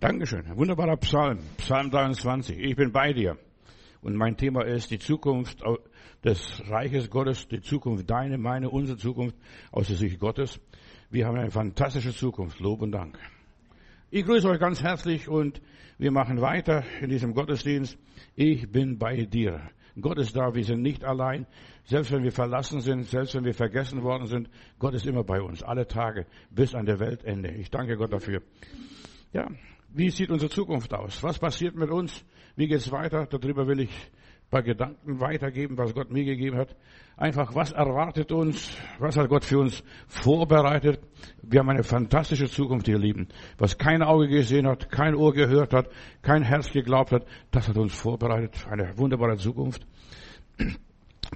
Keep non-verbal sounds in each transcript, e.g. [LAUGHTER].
Dankeschön. Ein wunderbarer Psalm. Psalm 23. Ich bin bei dir. Und mein Thema ist die Zukunft des Reiches Gottes, die Zukunft deine, meine, unsere Zukunft aus der Sicht Gottes. Wir haben eine fantastische Zukunft. Lob und Dank. Ich grüße euch ganz herzlich und wir machen weiter in diesem Gottesdienst. Ich bin bei dir. Gott ist da, wir sind nicht allein. Selbst wenn wir verlassen sind, selbst wenn wir vergessen worden sind, Gott ist immer bei uns, alle Tage, bis an der Weltende. Ich danke Gott dafür. Ja, wie sieht unsere Zukunft aus? Was passiert mit uns? Wie geht's weiter? Darüber will ich ein paar Gedanken weitergeben, was Gott mir gegeben hat. Einfach, was erwartet uns? Was hat Gott für uns vorbereitet? Wir haben eine fantastische Zukunft, ihr Lieben. Was kein Auge gesehen hat, kein Ohr gehört hat, kein Herz geglaubt hat, das hat uns vorbereitet. Eine wunderbare Zukunft.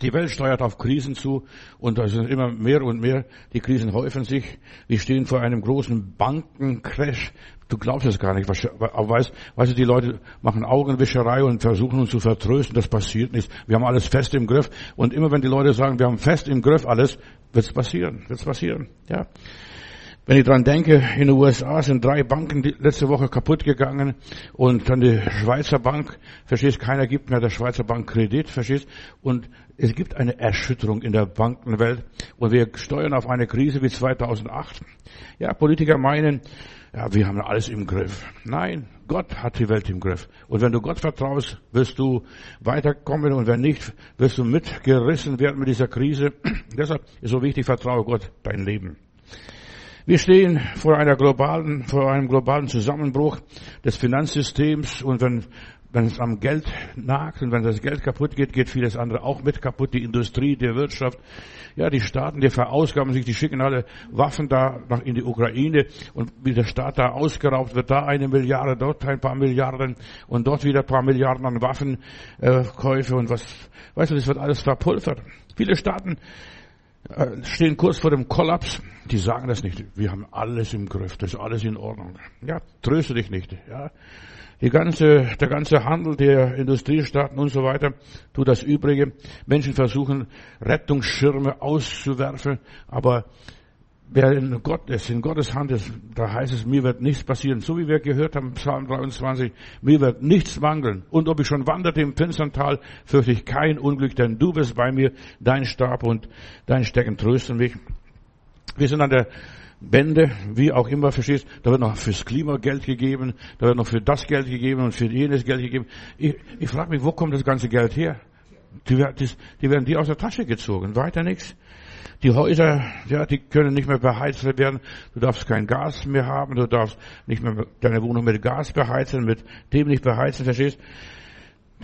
Die Welt steuert auf Krisen zu und da sind immer mehr und mehr. Die Krisen häufen sich. Wir stehen vor einem großen Bankencrash. Du glaubst es gar nicht. Aber weißt, weißt du, die Leute machen Augenwischerei und versuchen uns zu vertrösten. Das passiert nicht. Wir haben alles fest im Griff. Und immer wenn die Leute sagen, wir haben fest im Griff alles, wird's passieren. Wird's passieren. Ja. Wenn ich dran denke, in den USA sind drei Banken letzte Woche kaputt gegangen und dann die Schweizer Bank, verstehst, keiner gibt mehr der Schweizer Bank Kredit, verstehst, und es gibt eine Erschütterung in der Bankenwelt und wir steuern auf eine Krise wie 2008. Ja, Politiker meinen, ja, wir haben alles im Griff. Nein, Gott hat die Welt im Griff. Und wenn du Gott vertraust, wirst du weiterkommen und wenn nicht, wirst du mitgerissen werden mit dieser Krise. [CLEARS THROAT] Deshalb ist so wichtig, vertraue Gott dein Leben. Wir stehen vor einer globalen, vor einem globalen Zusammenbruch des Finanzsystems und wenn, wenn es am Geld nagt und wenn das Geld kaputt geht, geht vieles andere auch mit kaputt. Die Industrie, die Wirtschaft, ja, die Staaten, die verausgaben sich, die schicken alle Waffen da nach in die Ukraine und wie der Staat da ausgeraubt wird, da eine Milliarde, dort ein paar Milliarden und dort wieder ein paar Milliarden an Waffenkäufe und was, weißt du, das wird alles verpulvert. Viele Staaten äh, stehen kurz vor dem Kollaps. Die sagen das nicht. Wir haben alles im Griff. Das ist alles in Ordnung. Ja, tröste dich nicht. Ja. Die ganze, der ganze Handel der Industriestaaten und so weiter tut das Übrige. Menschen versuchen, Rettungsschirme auszuwerfen, aber wer in Gott ist, in Gottes Hand ist, da heißt es, mir wird nichts passieren. So wie wir gehört haben, Psalm 23, mir wird nichts mangeln. Und ob ich schon wanderte im finstern Tal, fürchte ich kein Unglück, denn du bist bei mir, dein Stab und dein Stecken trösten mich. Wir sind an der Bände, wie auch immer, verstehst, da wird noch fürs Klima Geld gegeben, da wird noch für das Geld gegeben und für jenes Geld gegeben. Ich, ich frage mich, wo kommt das ganze Geld her? Die, die werden die aus der Tasche gezogen, weiter nichts. Die Häuser, ja, die können nicht mehr beheizt werden. Du darfst kein Gas mehr haben. Du darfst nicht mehr deine Wohnung mit Gas beheizen, mit dem nicht beheizen, verstehst?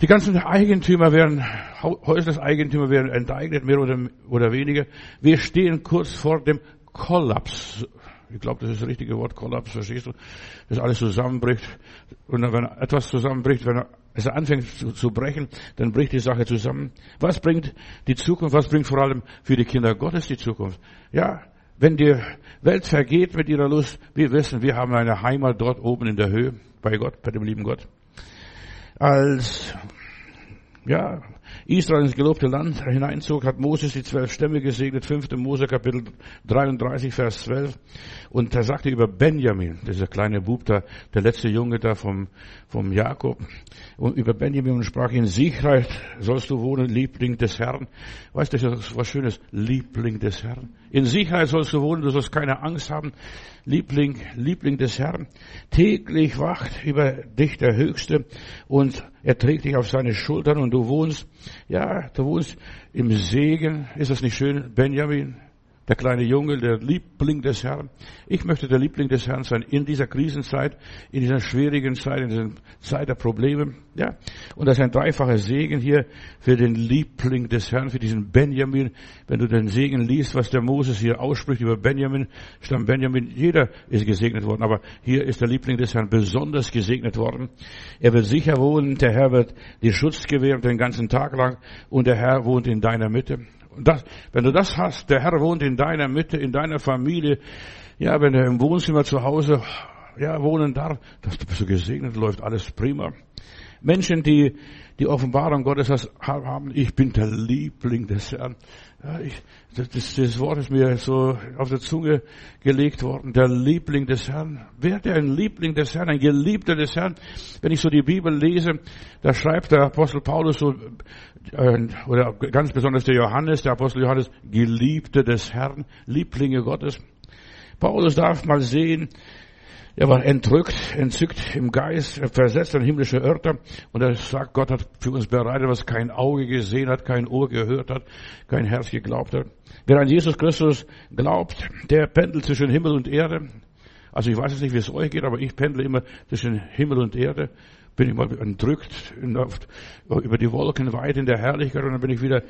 Die ganzen Eigentümer werden, Häusleseigentümer werden enteignet, mehr oder, oder weniger. Wir stehen kurz vor dem Kollaps. Ich glaube, das ist das richtige Wort, Kollaps, verstehst du? Dass alles zusammenbricht. Und wenn etwas zusammenbricht, wenn es anfängt zu, zu, brechen, dann bricht die Sache zusammen. Was bringt die Zukunft? Was bringt vor allem für die Kinder Gottes die Zukunft? Ja, wenn die Welt vergeht mit ihrer Lust, wir wissen, wir haben eine Heimat dort oben in der Höhe, bei Gott, bei dem lieben Gott. Als, ja, Israel ins gelobte Land hineinzog, hat Moses die zwölf Stämme gesegnet, 5. Mose Kapitel 33, Vers 12. Und er sagte über Benjamin, dieser kleine Bub da, der letzte Junge da vom, vom Jakob, und über Benjamin und sprach in Sicherheit sollst du wohnen, Liebling des Herrn. Weißt du, das ist was Schönes, Liebling des Herrn. In Sicherheit sollst du wohnen, du sollst keine Angst haben. Liebling, Liebling des Herrn. Täglich wacht über dich der Höchste und er trägt dich auf seine Schultern und du wohnst, ja, du wohnst im Segen. Ist das nicht schön, Benjamin? Der kleine Junge, der Liebling des Herrn. Ich möchte der Liebling des Herrn sein in dieser Krisenzeit, in dieser schwierigen Zeit, in dieser Zeit der Probleme. Ja, und das ist ein dreifacher Segen hier für den Liebling des Herrn, für diesen Benjamin. Wenn du den Segen liest, was der Moses hier ausspricht über Benjamin, Stamm Benjamin, jeder ist gesegnet worden, aber hier ist der Liebling des Herrn besonders gesegnet worden. Er wird sicher wohnen, der Herr wird dir Schutz gewähren den ganzen Tag lang und der Herr wohnt in deiner Mitte. Das, wenn du das hast, der Herr wohnt in deiner Mitte, in deiner Familie, ja, wenn er im Wohnzimmer zu Hause, ja, wohnen darf, das bist du gesegnet, läuft alles prima. Menschen, die die Offenbarung Gottes haben, ich bin der Liebling des Herrn. Ja, ich, das, das Wort ist mir so auf der Zunge gelegt worden, der Liebling des Herrn. Wer der ein Liebling des Herrn, ein Geliebter des Herrn? Wenn ich so die Bibel lese, da schreibt der Apostel Paulus so, äh, oder ganz besonders der Johannes, der Apostel Johannes, Geliebte des Herrn, Lieblinge Gottes. Paulus darf mal sehen, er war entrückt, entzückt im Geist, versetzt an himmlische Örter und er sagt, Gott hat für uns bereitet, was kein Auge gesehen hat, kein Ohr gehört hat, kein Herz geglaubt hat. Wer an Jesus Christus glaubt, der pendelt zwischen Himmel und Erde. Also ich weiß jetzt nicht, wie es euch geht, aber ich pendle immer zwischen Himmel und Erde bin ich mal entrückt über die Wolken weit in der Herrlichkeit und dann bin ich wieder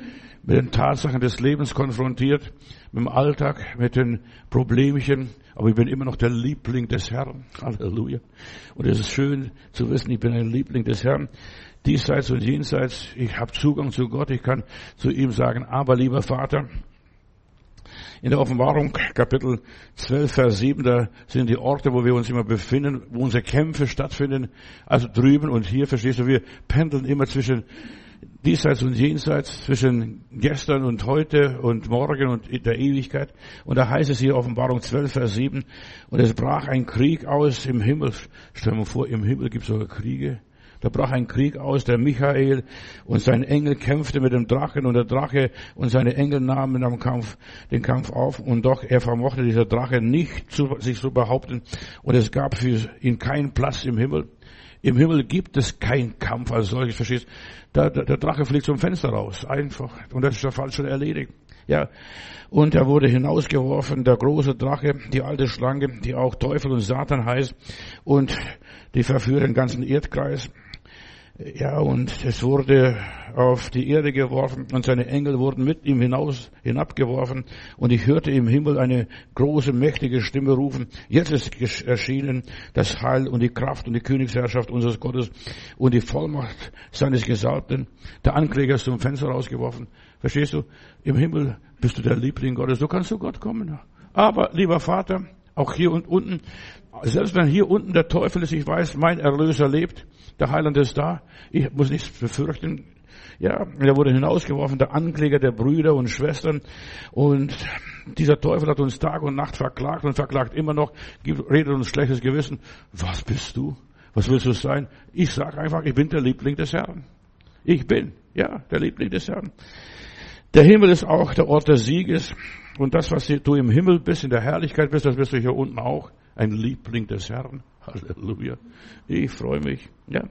mit den Tatsachen des Lebens konfrontiert, mit dem Alltag, mit den Problemchen, aber ich bin immer noch der Liebling des Herrn. Halleluja. Und es ist schön zu wissen, ich bin ein Liebling des Herrn. Diesseits und jenseits, ich habe Zugang zu Gott, ich kann zu ihm sagen, aber lieber Vater, in der Offenbarung, Kapitel 12, Vers 7, da sind die Orte, wo wir uns immer befinden, wo unsere Kämpfe stattfinden. Also drüben und hier, verstehst du, wir pendeln immer zwischen diesseits und jenseits, zwischen gestern und heute und morgen und der Ewigkeit. Und da heißt es hier Offenbarung 12, Vers 7, und es brach ein Krieg aus im Himmel. Stell dir mal vor, im Himmel gibt es sogar Kriege. Da brach ein Krieg aus, der Michael und sein Engel kämpfte mit dem Drachen und der Drache und seine Engel nahmen am Kampf, den Kampf auf und doch er vermochte dieser Drache nicht zu, sich zu behaupten und es gab für ihn keinen Platz im Himmel. Im Himmel gibt es keinen Kampf als solches, verstehst? Da, der, der Drache fliegt zum Fenster raus, einfach. Und das ist der Fall schon erledigt. Ja. Und er wurde hinausgeworfen, der große Drache, die alte Schlange, die auch Teufel und Satan heißt, und die verführen den ganzen Erdkreis. Ja, und es wurde auf die Erde geworfen und seine Engel wurden mit ihm hinaus, hinabgeworfen und ich hörte im Himmel eine große, mächtige Stimme rufen, jetzt ist erschienen das Heil und die Kraft und die Königsherrschaft unseres Gottes und die Vollmacht seines Gesalbten. Der Ankläger ist zum Fenster rausgeworfen. Verstehst du? Im Himmel bist du der Liebling Gottes. Du kannst zu Gott kommen. Aber, lieber Vater, auch hier und unten, selbst wenn hier unten der Teufel ist, ich weiß, mein Erlöser lebt, der Heiland ist da. Ich muss nichts befürchten. Ja, er wurde hinausgeworfen, der Ankläger der Brüder und Schwestern. Und dieser Teufel hat uns Tag und Nacht verklagt und verklagt immer noch, redet uns schlechtes Gewissen. Was bist du? Was willst du sein? Ich sage einfach, ich bin der Liebling des Herrn. Ich bin, ja, der Liebling des Herrn. Der Himmel ist auch der Ort des Sieges. Und das, was du im Himmel bist, in der Herrlichkeit bist, das bist du hier unten auch. Ein Liebling des Herrn. Halleluja. Ich freue mich. Ja.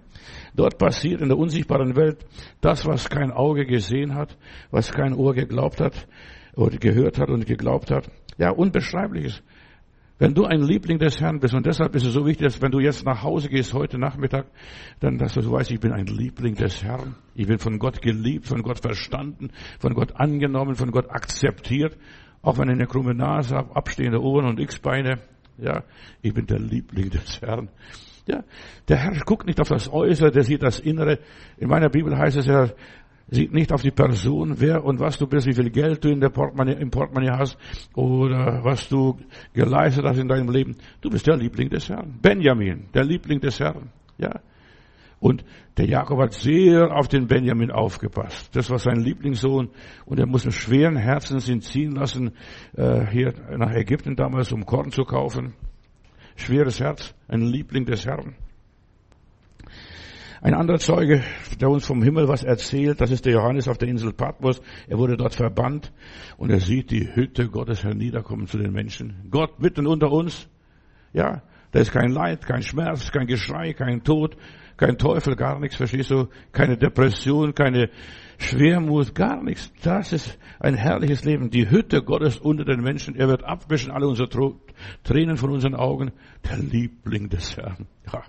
Dort passiert in der unsichtbaren Welt das, was kein Auge gesehen hat, was kein Ohr geglaubt hat oder gehört hat und geglaubt hat. Ja, unbeschreibliches. Wenn du ein Liebling des Herrn bist, und deshalb ist es so wichtig, dass wenn du jetzt nach Hause gehst heute Nachmittag, dann, dass du weißt, ich bin ein Liebling des Herrn. Ich bin von Gott geliebt, von Gott verstanden, von Gott angenommen, von Gott akzeptiert. Auch wenn ich eine krumme Nase habe, abstehende Ohren und X-Beine, ja, ich bin der Liebling des Herrn. Ja, der Herr guckt nicht auf das Äußere, der sieht das Innere. In meiner Bibel heißt es, er sieht nicht auf die Person, wer und was du bist, wie viel Geld du in der Portemonnaie, im Portemonnaie hast oder was du geleistet hast in deinem Leben. Du bist der Liebling des Herrn. Benjamin, der Liebling des Herrn. Ja. Und der Jakob hat sehr auf den Benjamin aufgepasst. Das war sein Lieblingssohn. Und er muss mit schweren Herzens ihn ziehen lassen, äh, hier nach Ägypten damals, um Korn zu kaufen. Schweres Herz, ein Liebling des Herrn. Ein anderer Zeuge, der uns vom Himmel was erzählt, das ist der Johannes auf der Insel Patmos. Er wurde dort verbannt und er sieht die Hütte Gottes herniederkommen zu den Menschen. Gott mitten unter uns. Ja, da ist kein Leid, kein Schmerz, kein Geschrei, kein Tod, kein Teufel, gar nichts, verstehst du? Keine Depression, keine Schwermut, gar nichts. Das ist ein herrliches Leben. Die Hütte Gottes unter den Menschen. Er wird abwischen alle unsere Tränen von unseren Augen. Der Liebling des Herrn. Ja.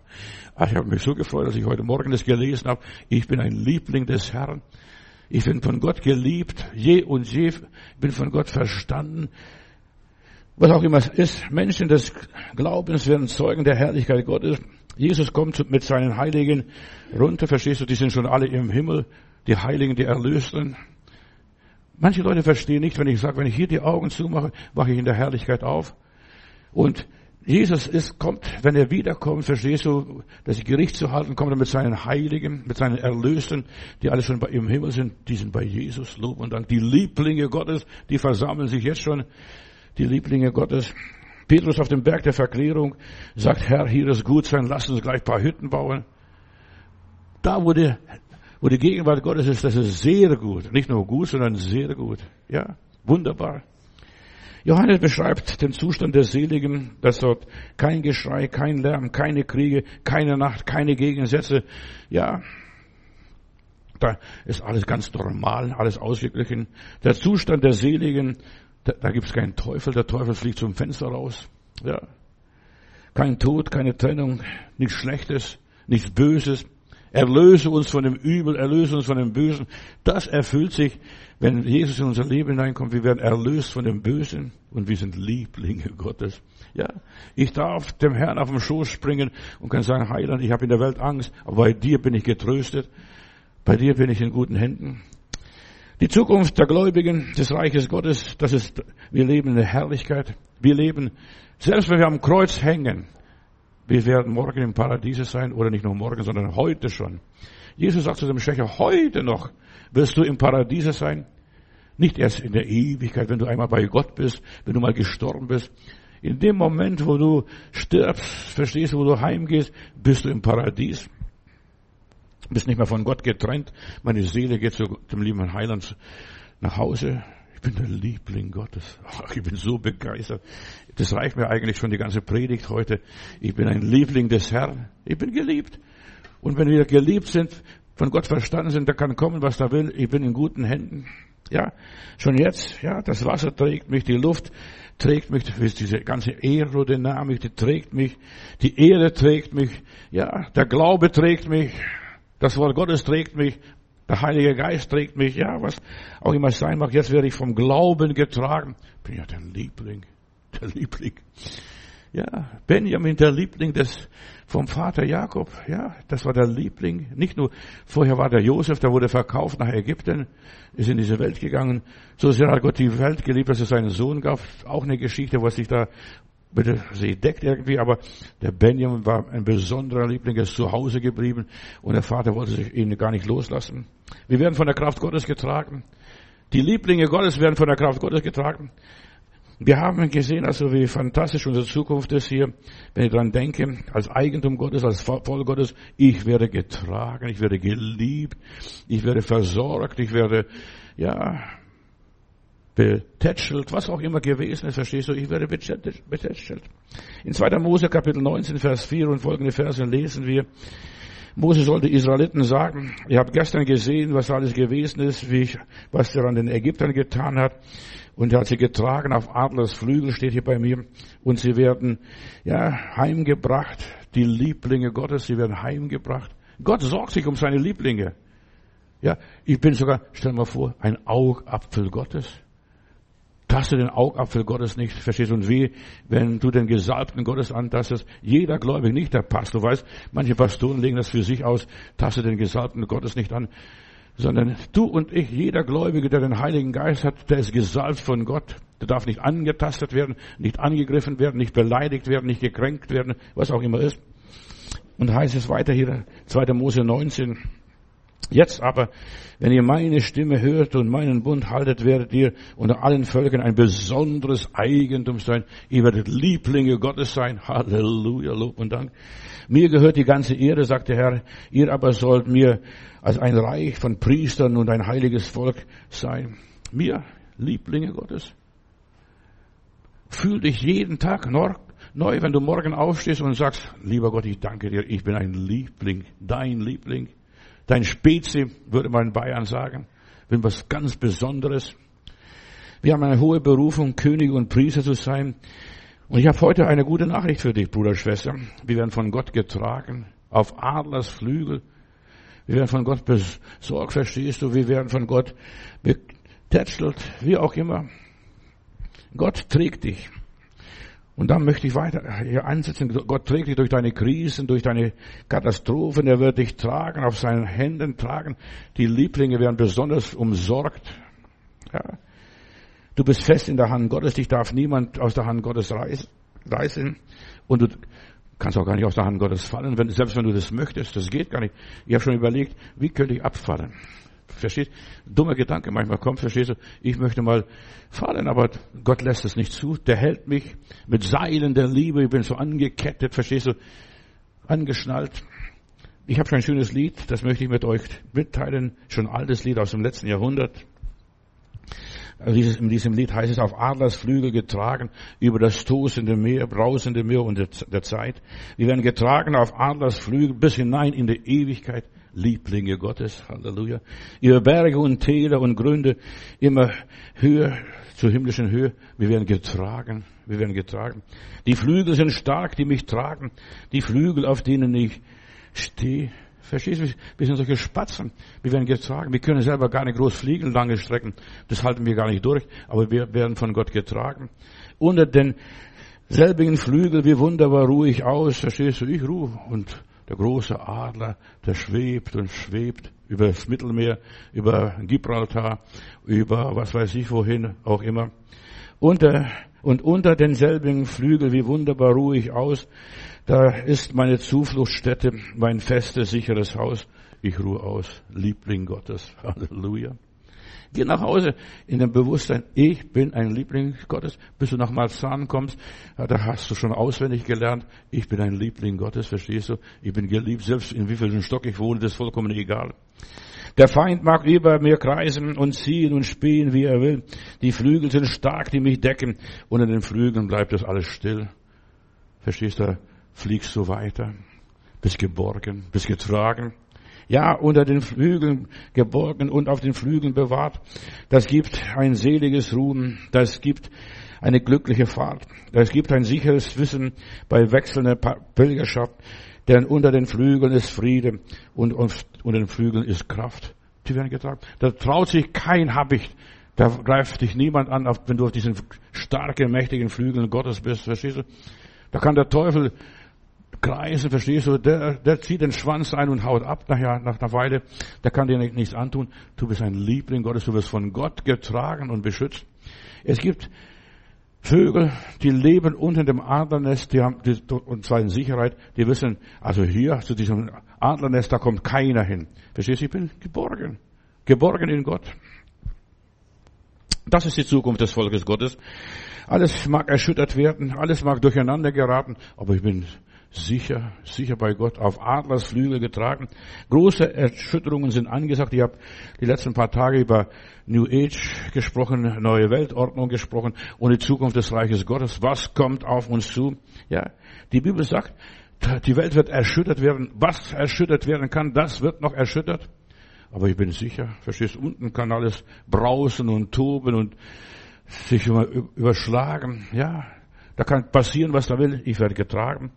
Ich habe mich so gefreut, dass ich heute Morgen das gelesen habe. Ich bin ein Liebling des Herrn. Ich bin von Gott geliebt. Je und je bin von Gott verstanden. Was auch immer es ist. Menschen des Glaubens werden Zeugen der Herrlichkeit Gottes. Jesus kommt mit seinen Heiligen runter, verstehst du, die sind schon alle im Himmel, die Heiligen, die Erlösten. Manche Leute verstehen nicht, wenn ich sage, wenn ich hier die Augen zumache, wache ich in der Herrlichkeit auf. Und Jesus ist, kommt, wenn er wiederkommt, verstehst du, das Gericht zu halten, kommt er mit seinen Heiligen, mit seinen Erlösten, die alle schon bei, im Himmel sind, die sind bei Jesus, Lob und Dank. Die Lieblinge Gottes, die versammeln sich jetzt schon, die Lieblinge Gottes. Petrus auf dem Berg der Verklärung sagt, Herr, hier ist gut sein, lass uns gleich ein paar Hütten bauen. Da, die, wo die Gegenwart Gottes ist, das ist sehr gut. Nicht nur gut, sondern sehr gut. Ja, wunderbar. Johannes beschreibt den Zustand der Seligen, dass dort kein Geschrei, kein Lärm, keine Kriege, keine Nacht, keine Gegensätze. Ja, da ist alles ganz normal, alles ausgeglichen. Der Zustand der Seligen, da, da gibt es keinen Teufel, der Teufel fliegt zum Fenster raus. Ja, kein Tod, keine Trennung, nichts Schlechtes, nichts Böses. Erlöse uns von dem Übel, erlöse uns von dem Bösen. Das erfüllt sich, wenn Jesus in unser Leben hineinkommt. Wir werden erlöst von dem Bösen und wir sind Lieblinge [LAUGHS] Gottes. Ja, ich darf dem Herrn auf den Schoß springen und kann sagen, Heiland, ich habe in der Welt Angst, aber bei dir bin ich getröstet. Bei dir bin ich in guten Händen. Die Zukunft der Gläubigen des Reiches Gottes, das ist, wir leben in der Herrlichkeit. Wir leben, selbst wenn wir am Kreuz hängen, wir werden morgen im Paradiese sein oder nicht nur morgen, sondern heute schon. Jesus sagt zu dem Schächer, heute noch wirst du im Paradiese sein. Nicht erst in der Ewigkeit, wenn du einmal bei Gott bist, wenn du mal gestorben bist. In dem Moment, wo du stirbst, verstehst du, wo du heimgehst, bist du im Paradies. Bist nicht mehr von Gott getrennt. Meine Seele geht zu dem lieben Heiland nach Hause. Ich bin der Liebling Gottes. Ach, ich bin so begeistert. Das reicht mir eigentlich schon die ganze Predigt heute. Ich bin ein Liebling des Herrn. Ich bin geliebt. Und wenn wir geliebt sind, von Gott verstanden sind, da kann kommen, was da will. Ich bin in guten Händen. Ja, schon jetzt, ja, das Wasser trägt mich, die Luft trägt mich, diese ganze Aerodynamik, die trägt mich, die Erde trägt mich, ja, der Glaube trägt mich, das Wort Gottes trägt mich, der Heilige Geist trägt mich, ja, was auch immer sein mag. Jetzt werde ich vom Glauben getragen. Bin ja der Liebling, der Liebling. Ja, Benjamin, der Liebling des, vom Vater Jakob. Ja, das war der Liebling. Nicht nur, vorher war der Josef, der wurde verkauft nach Ägypten, ist in diese Welt gegangen. So sehr hat Gott die Welt geliebt, dass es seinen Sohn gab. Auch eine Geschichte, was sich da bitte sie deckt irgendwie, aber der Benjamin war ein besonderer Liebling, er ist zu Hause geblieben und der Vater wollte sich ihn gar nicht loslassen. Wir werden von der Kraft Gottes getragen. Die Lieblinge Gottes werden von der Kraft Gottes getragen. Wir haben gesehen, also wie fantastisch unsere Zukunft ist hier, wenn ich dran denke, als Eigentum Gottes, als Volk Gottes, ich werde getragen, ich werde geliebt, ich werde versorgt, ich werde, ja, betätschelt, was auch immer gewesen ist, verstehst du, ich werde betätschelt. In 2. Mose Kapitel 19, Vers 4 und folgende Verse lesen wir, Mose sollte Israeliten sagen, ihr habt gestern gesehen, was alles gewesen ist, wie ich, was er an den Ägyptern getan hat. Und er hat sie getragen auf Adlers Flügel, steht hier bei mir. Und sie werden, ja, heimgebracht. Die Lieblinge Gottes, sie werden heimgebracht. Gott sorgt sich um seine Lieblinge. Ja, ich bin sogar, stell mal vor, ein Augapfel Gottes. Taste den Augapfel Gottes nicht, verstehst du? Und wie, wenn du den Gesalbten Gottes antastest, jeder Gläubige, nicht der Pastor, weißt, manche Pastoren legen das für sich aus, taste den Gesalbten Gottes nicht an, sondern du und ich, jeder Gläubige, der den Heiligen Geist hat, der ist gesalbt von Gott. Der darf nicht angetastet werden, nicht angegriffen werden, nicht beleidigt werden, nicht gekränkt werden, was auch immer ist. Und heißt es weiter hier, 2. Mose 19, Jetzt aber, wenn ihr meine Stimme hört und meinen Bund haltet, werdet ihr unter allen Völkern ein besonderes Eigentum sein. Ihr werdet Lieblinge Gottes sein. Halleluja, Lob und Dank. Mir gehört die ganze Erde, sagt der Herr. Ihr aber sollt mir als ein Reich von Priestern und ein heiliges Volk sein. Mir, Lieblinge Gottes. Fühl dich jeden Tag neu, wenn du morgen aufstehst und sagst, lieber Gott, ich danke dir, ich bin ein Liebling, dein Liebling. Dein Spezi, würde man in Bayern sagen. Bin was ganz Besonderes. Wir haben eine hohe Berufung, König und Priester zu sein. Und ich habe heute eine gute Nachricht für dich, Bruder, Schwester. Wir werden von Gott getragen, auf Adlers Flügel. Wir werden von Gott besorgt, verstehst du? Wir werden von Gott betätschelt, wie auch immer. Gott trägt dich. Und dann möchte ich weiter hier ansetzen. Gott trägt dich durch deine Krisen, durch deine Katastrophen. Er wird dich tragen, auf seinen Händen tragen. Die Lieblinge werden besonders umsorgt. Ja. Du bist fest in der Hand Gottes. Dich darf niemand aus der Hand Gottes reißen. reißen und du kannst auch gar nicht aus der Hand Gottes fallen, wenn, selbst wenn du das möchtest. Das geht gar nicht. Ich habe schon überlegt, wie könnte ich abfallen? Verstehst? Dummer Gedanke manchmal kommt, verstehst du? Ich möchte mal fallen, aber Gott lässt es nicht zu. Der hält mich mit Seilen der Liebe. Ich bin so angekettet, verstehst du? Angeschnallt. Ich habe schon ein schönes Lied, das möchte ich mit euch mitteilen. Schon ein altes Lied aus dem letzten Jahrhundert. In diesem Lied heißt es auf Adlersflügel getragen über das tosende Meer, brausende Meer und der Zeit. Wir werden getragen auf Adlersflügel bis hinein in die Ewigkeit. Lieblinge Gottes, Halleluja. Über Berge und Täler und Gründe immer höher zur himmlischen Höhe. Wir werden getragen. Wir werden getragen. Die Flügel sind stark, die mich tragen. Die Flügel, auf denen ich stehe. Verstehst du? Wir sind solche Spatzen. Wir werden getragen. Wir können selber gar nicht groß fliegen, lange Strecken. Das halten wir gar nicht durch. Aber wir werden von Gott getragen. Unter den selbigen Flügel, wie wunderbar ruhe ich aus. Verstehst du? Ich ruhe. Und der große Adler, der schwebt und schwebt über das Mittelmeer, über Gibraltar, über was weiß ich wohin auch immer. Unter, und unter denselbigen Flügel, wie wunderbar ruhe ich aus. Da ist meine Zufluchtsstätte, mein festes, sicheres Haus. Ich ruhe aus, Liebling Gottes. [LAUGHS] Halleluja. Geh nach Hause in dem Bewusstsein, ich bin ein Liebling Gottes. Bis du nach Malzahn kommst, da hast du schon auswendig gelernt, ich bin ein Liebling Gottes, verstehst du? Ich bin geliebt, selbst in wievielten Stock ich wohne, das ist vollkommen egal. Der Feind mag über mir kreisen und ziehen und spähen, wie er will. Die Flügel sind stark, die mich decken. Unter den Flügeln bleibt das alles still. Verstehst du? fliegst du weiter, bist geborgen, bist getragen. Ja, unter den Flügeln geborgen und auf den Flügeln bewahrt. Das gibt ein seliges Ruhen, das gibt eine glückliche Fahrt. Das gibt ein sicheres Wissen bei wechselnder Pilgerschaft, denn unter den Flügeln ist Friede und unter den Flügeln ist Kraft. Die werden getragen. Da traut sich kein Habicht. Da greift dich niemand an, wenn du auf diesen starken, mächtigen Flügeln Gottes bist. Verstehst du? Da kann der Teufel kreisen, verstehst du? Der, der zieht den Schwanz ein und haut ab nachher, nach einer Weile. Der kann dir nichts antun. Du bist ein Liebling Gottes, du wirst von Gott getragen und beschützt. Es gibt Vögel, die leben unter dem Adlernest, die haben, die, und zwar in Sicherheit, die wissen, also hier zu diesem Adlernest, da kommt keiner hin. Verstehst du? Ich bin geborgen. Geborgen in Gott. Das ist die Zukunft des Volkes Gottes. Alles mag erschüttert werden, alles mag durcheinander geraten, aber ich bin sicher, sicher bei Gott, auf Adlersflügel getragen. Große Erschütterungen sind angesagt. Ich habe die letzten paar Tage über New Age gesprochen, neue Weltordnung gesprochen und die Zukunft des Reiches Gottes. Was kommt auf uns zu? Ja, die Bibel sagt, die Welt wird erschüttert werden. Was erschüttert werden kann, das wird noch erschüttert. Aber ich bin sicher, verstehst, unten kann alles brausen und toben und sich überschlagen. Ja, da kann passieren, was da will. Ich werde getragen.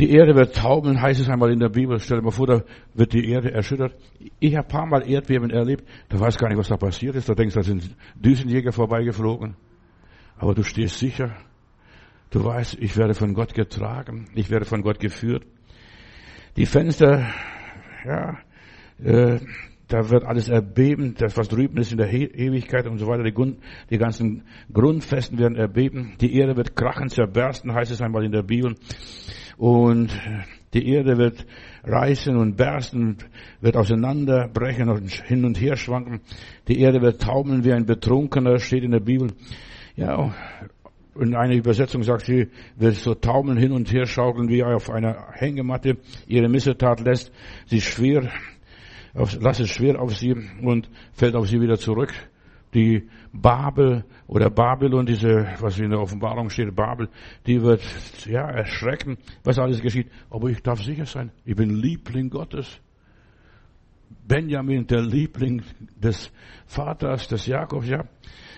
Die Erde wird taumeln, heißt es einmal in der Bibel. Stell dir mal vor, da wird die Erde erschüttert. Ich habe paar Mal Erdbeben erlebt. Da weiß gar nicht, was da passiert ist. Da denkst du, da sind Düsenjäger vorbeigeflogen. Aber du stehst sicher. Du weißt, ich werde von Gott getragen. Ich werde von Gott geführt. Die Fenster, ja, äh, da wird alles erbeben, das was drüben ist in der Ewigkeit und so weiter, die, Grund, die ganzen Grundfesten werden erbeben, die Erde wird krachen, zerbersten, heißt es einmal in der Bibel und die Erde wird reißen und bersten, wird auseinanderbrechen und hin und her schwanken. Die Erde wird taumeln wie ein Betrunkener, steht in der Bibel. Ja, in einer Übersetzung sagt sie, wird so taumeln hin und her schaukeln wie auf einer Hängematte. Ihre Missetat lässt sie schwer, lässt es schwer auf sie und fällt auf sie wieder zurück die Babel oder Babylon, diese, was in der Offenbarung steht, Babel, die wird, ja, erschrecken, was alles geschieht. Aber ich darf sicher sein, ich bin Liebling Gottes. Benjamin, der Liebling des Vaters, des Jakobs, ja.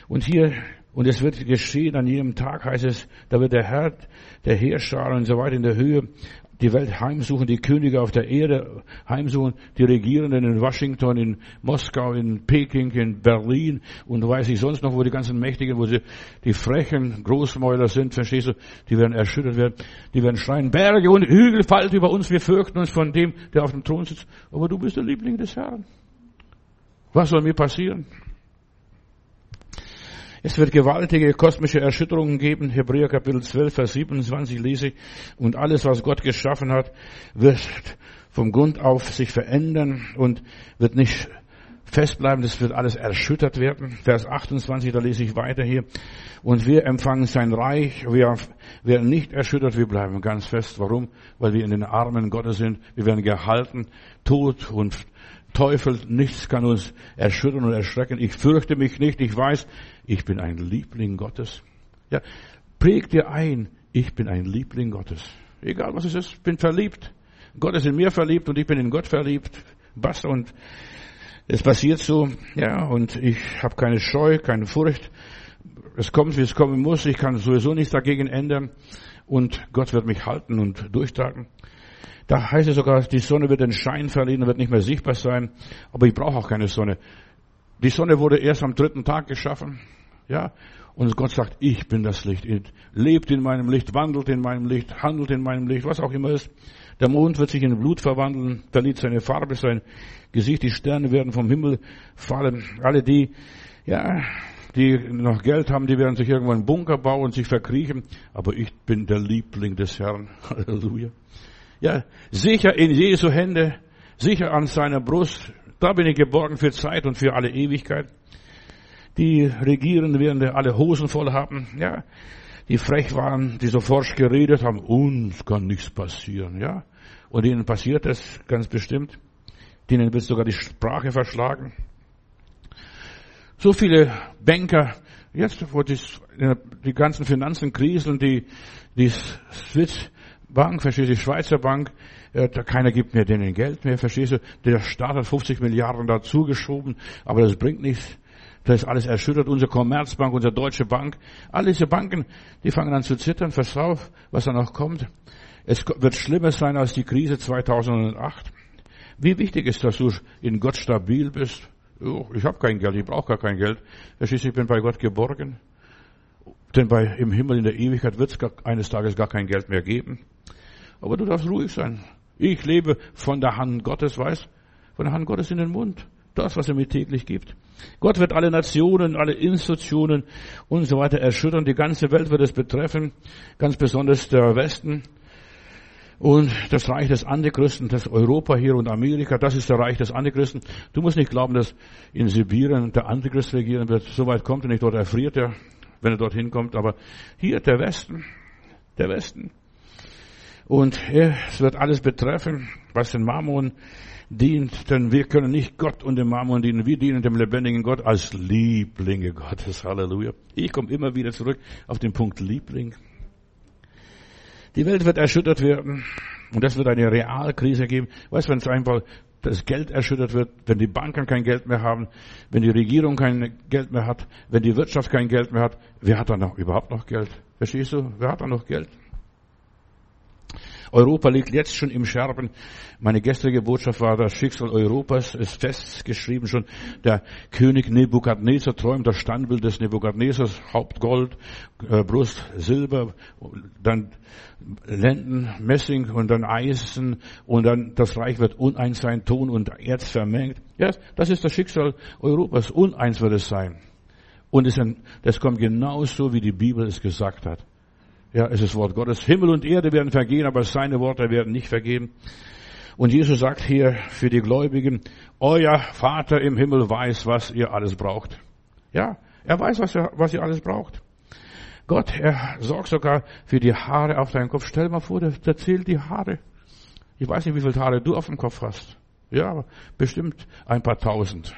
Und hier, und es wird geschehen an jedem Tag, heißt es, da wird der Herr, der Heerschar und so weiter in der Höhe die Welt heimsuchen, die Könige auf der Erde heimsuchen, die Regierenden in Washington, in Moskau, in Peking, in Berlin und weiß ich sonst noch, wo die ganzen Mächtigen, wo sie die frechen Großmäuler sind, verstehst du, die werden erschüttert werden, die werden schreien, Berge und Hügel fallt über uns, wir fürchten uns von dem, der auf dem Thron sitzt, aber du bist der Liebling des Herrn. Was soll mir passieren? Es wird gewaltige kosmische Erschütterungen geben. Hebräer Kapitel 12, Vers 27 lese ich. Und alles, was Gott geschaffen hat, wird vom Grund auf sich verändern und wird nicht festbleiben. Das wird alles erschüttert werden. Vers 28, da lese ich weiter hier. Und wir empfangen sein Reich. Wir werden nicht erschüttert. Wir bleiben ganz fest. Warum? Weil wir in den Armen Gottes sind. Wir werden gehalten. Tod und Teufel, nichts kann uns erschüttern und erschrecken. Ich fürchte mich nicht. Ich weiß, ich bin ein Liebling Gottes. Ja, präg dir ein, ich bin ein Liebling Gottes. Egal was es ist, ich bin verliebt. Gott ist in mir verliebt und ich bin in Gott verliebt. Basta und es passiert so, ja, und ich habe keine Scheu, keine Furcht. Es kommt, wie es kommen muss. Ich kann sowieso nichts dagegen ändern. Und Gott wird mich halten und durchtragen. Da heißt es sogar, die Sonne wird den Schein verlieren, wird nicht mehr sichtbar sein. Aber ich brauche auch keine Sonne. Die Sonne wurde erst am dritten Tag geschaffen. Ja. Und Gott sagt, ich bin das Licht. Lebt in meinem Licht, wandelt in meinem Licht, handelt in meinem Licht, was auch immer ist. Der Mond wird sich in Blut verwandeln, verliert seine Farbe, sein Gesicht, die Sterne werden vom Himmel fallen. Alle die, ja, die noch Geld haben, die werden sich irgendwann einen Bunker bauen und sich verkriechen. Aber ich bin der Liebling des Herrn. [LAUGHS] Halleluja. Ja, sicher in Jesu Hände, sicher an seiner Brust. Da bin ich geborgen für Zeit und für alle Ewigkeit. Die Regierenden werden alle Hosen voll haben. Ja, die frech waren, die so forsch geredet haben, uns kann nichts passieren. Ja, und ihnen passiert es ganz bestimmt. Denen wird sogar die Sprache verschlagen. So viele Banker, jetzt wo die, die ganzen Finanzen kriseln, die, die Swiss Bank, verstehst du, die Schweizer Bank, äh, keiner gibt mir denen Geld mehr, verstehst du, der Staat hat 50 Milliarden dazu geschoben, aber das bringt nichts. Das ist alles erschüttert. Unsere Commerzbank, unsere Deutsche Bank, all diese Banken, die fangen an zu zittern. Pass auf, was da noch kommt. Es wird schlimmer sein als die Krise 2008. Wie wichtig ist, dass du in Gott stabil bist? Oh, ich habe kein Geld, ich brauche gar kein Geld. Verstehst ich bin bei Gott geborgen. Denn bei, im Himmel in der Ewigkeit wird es eines Tages gar kein Geld mehr geben. Aber du darfst ruhig sein. Ich lebe von der Hand Gottes, weißt? Von der Hand Gottes in den Mund. Das, was er mir täglich gibt. Gott wird alle Nationen, alle Institutionen und so weiter erschüttern. Die ganze Welt wird es betreffen. Ganz besonders der Westen. Und das Reich des Antichristen, das Europa hier und Amerika, das ist der Reich des Antichristen. Du musst nicht glauben, dass in Sibirien der Antichrist regieren wird. So weit kommt er nicht, dort erfriert er, wenn er dorthin kommt. Aber hier der Westen, der Westen. Und es wird alles betreffen, was den Mammon dient, denn wir können nicht Gott und dem Mammon dienen, wir dienen dem lebendigen Gott als Lieblinge Gottes. Halleluja. Ich komme immer wieder zurück auf den Punkt Liebling. Die Welt wird erschüttert werden und das wird eine Realkrise geben. Weißt du, wenn es einfach das Geld erschüttert wird, wenn die Banken kein Geld mehr haben, wenn die Regierung kein Geld mehr hat, wenn die Wirtschaft kein Geld mehr hat, wer hat dann noch überhaupt noch Geld? Verstehst du? Wer hat dann noch Geld? Europa liegt jetzt schon im Scherben. Meine gestrige Botschaft war, das Schicksal Europas ist festgeschrieben schon. Der König Nebukadnezar träumt das Standbild des Nebukadnezars, Haupt Gold, äh, Brust Silber, dann Lenden Messing und dann Eisen und dann das Reich wird uneins sein, Ton und Erz vermengt. Ja, das ist das Schicksal Europas. Uneins wird es sein. Und das kommt genauso, wie die Bibel es gesagt hat. Ja, es ist Wort Gottes. Himmel und Erde werden vergehen, aber seine Worte werden nicht vergehen. Und Jesus sagt hier für die Gläubigen, euer Vater im Himmel weiß, was ihr alles braucht. Ja, er weiß, was ihr, was ihr alles braucht. Gott, er sorgt sogar für die Haare auf deinem Kopf. Stell mal vor, der, der zählt die Haare. Ich weiß nicht, wie viele Haare du auf dem Kopf hast. Ja, bestimmt ein paar tausend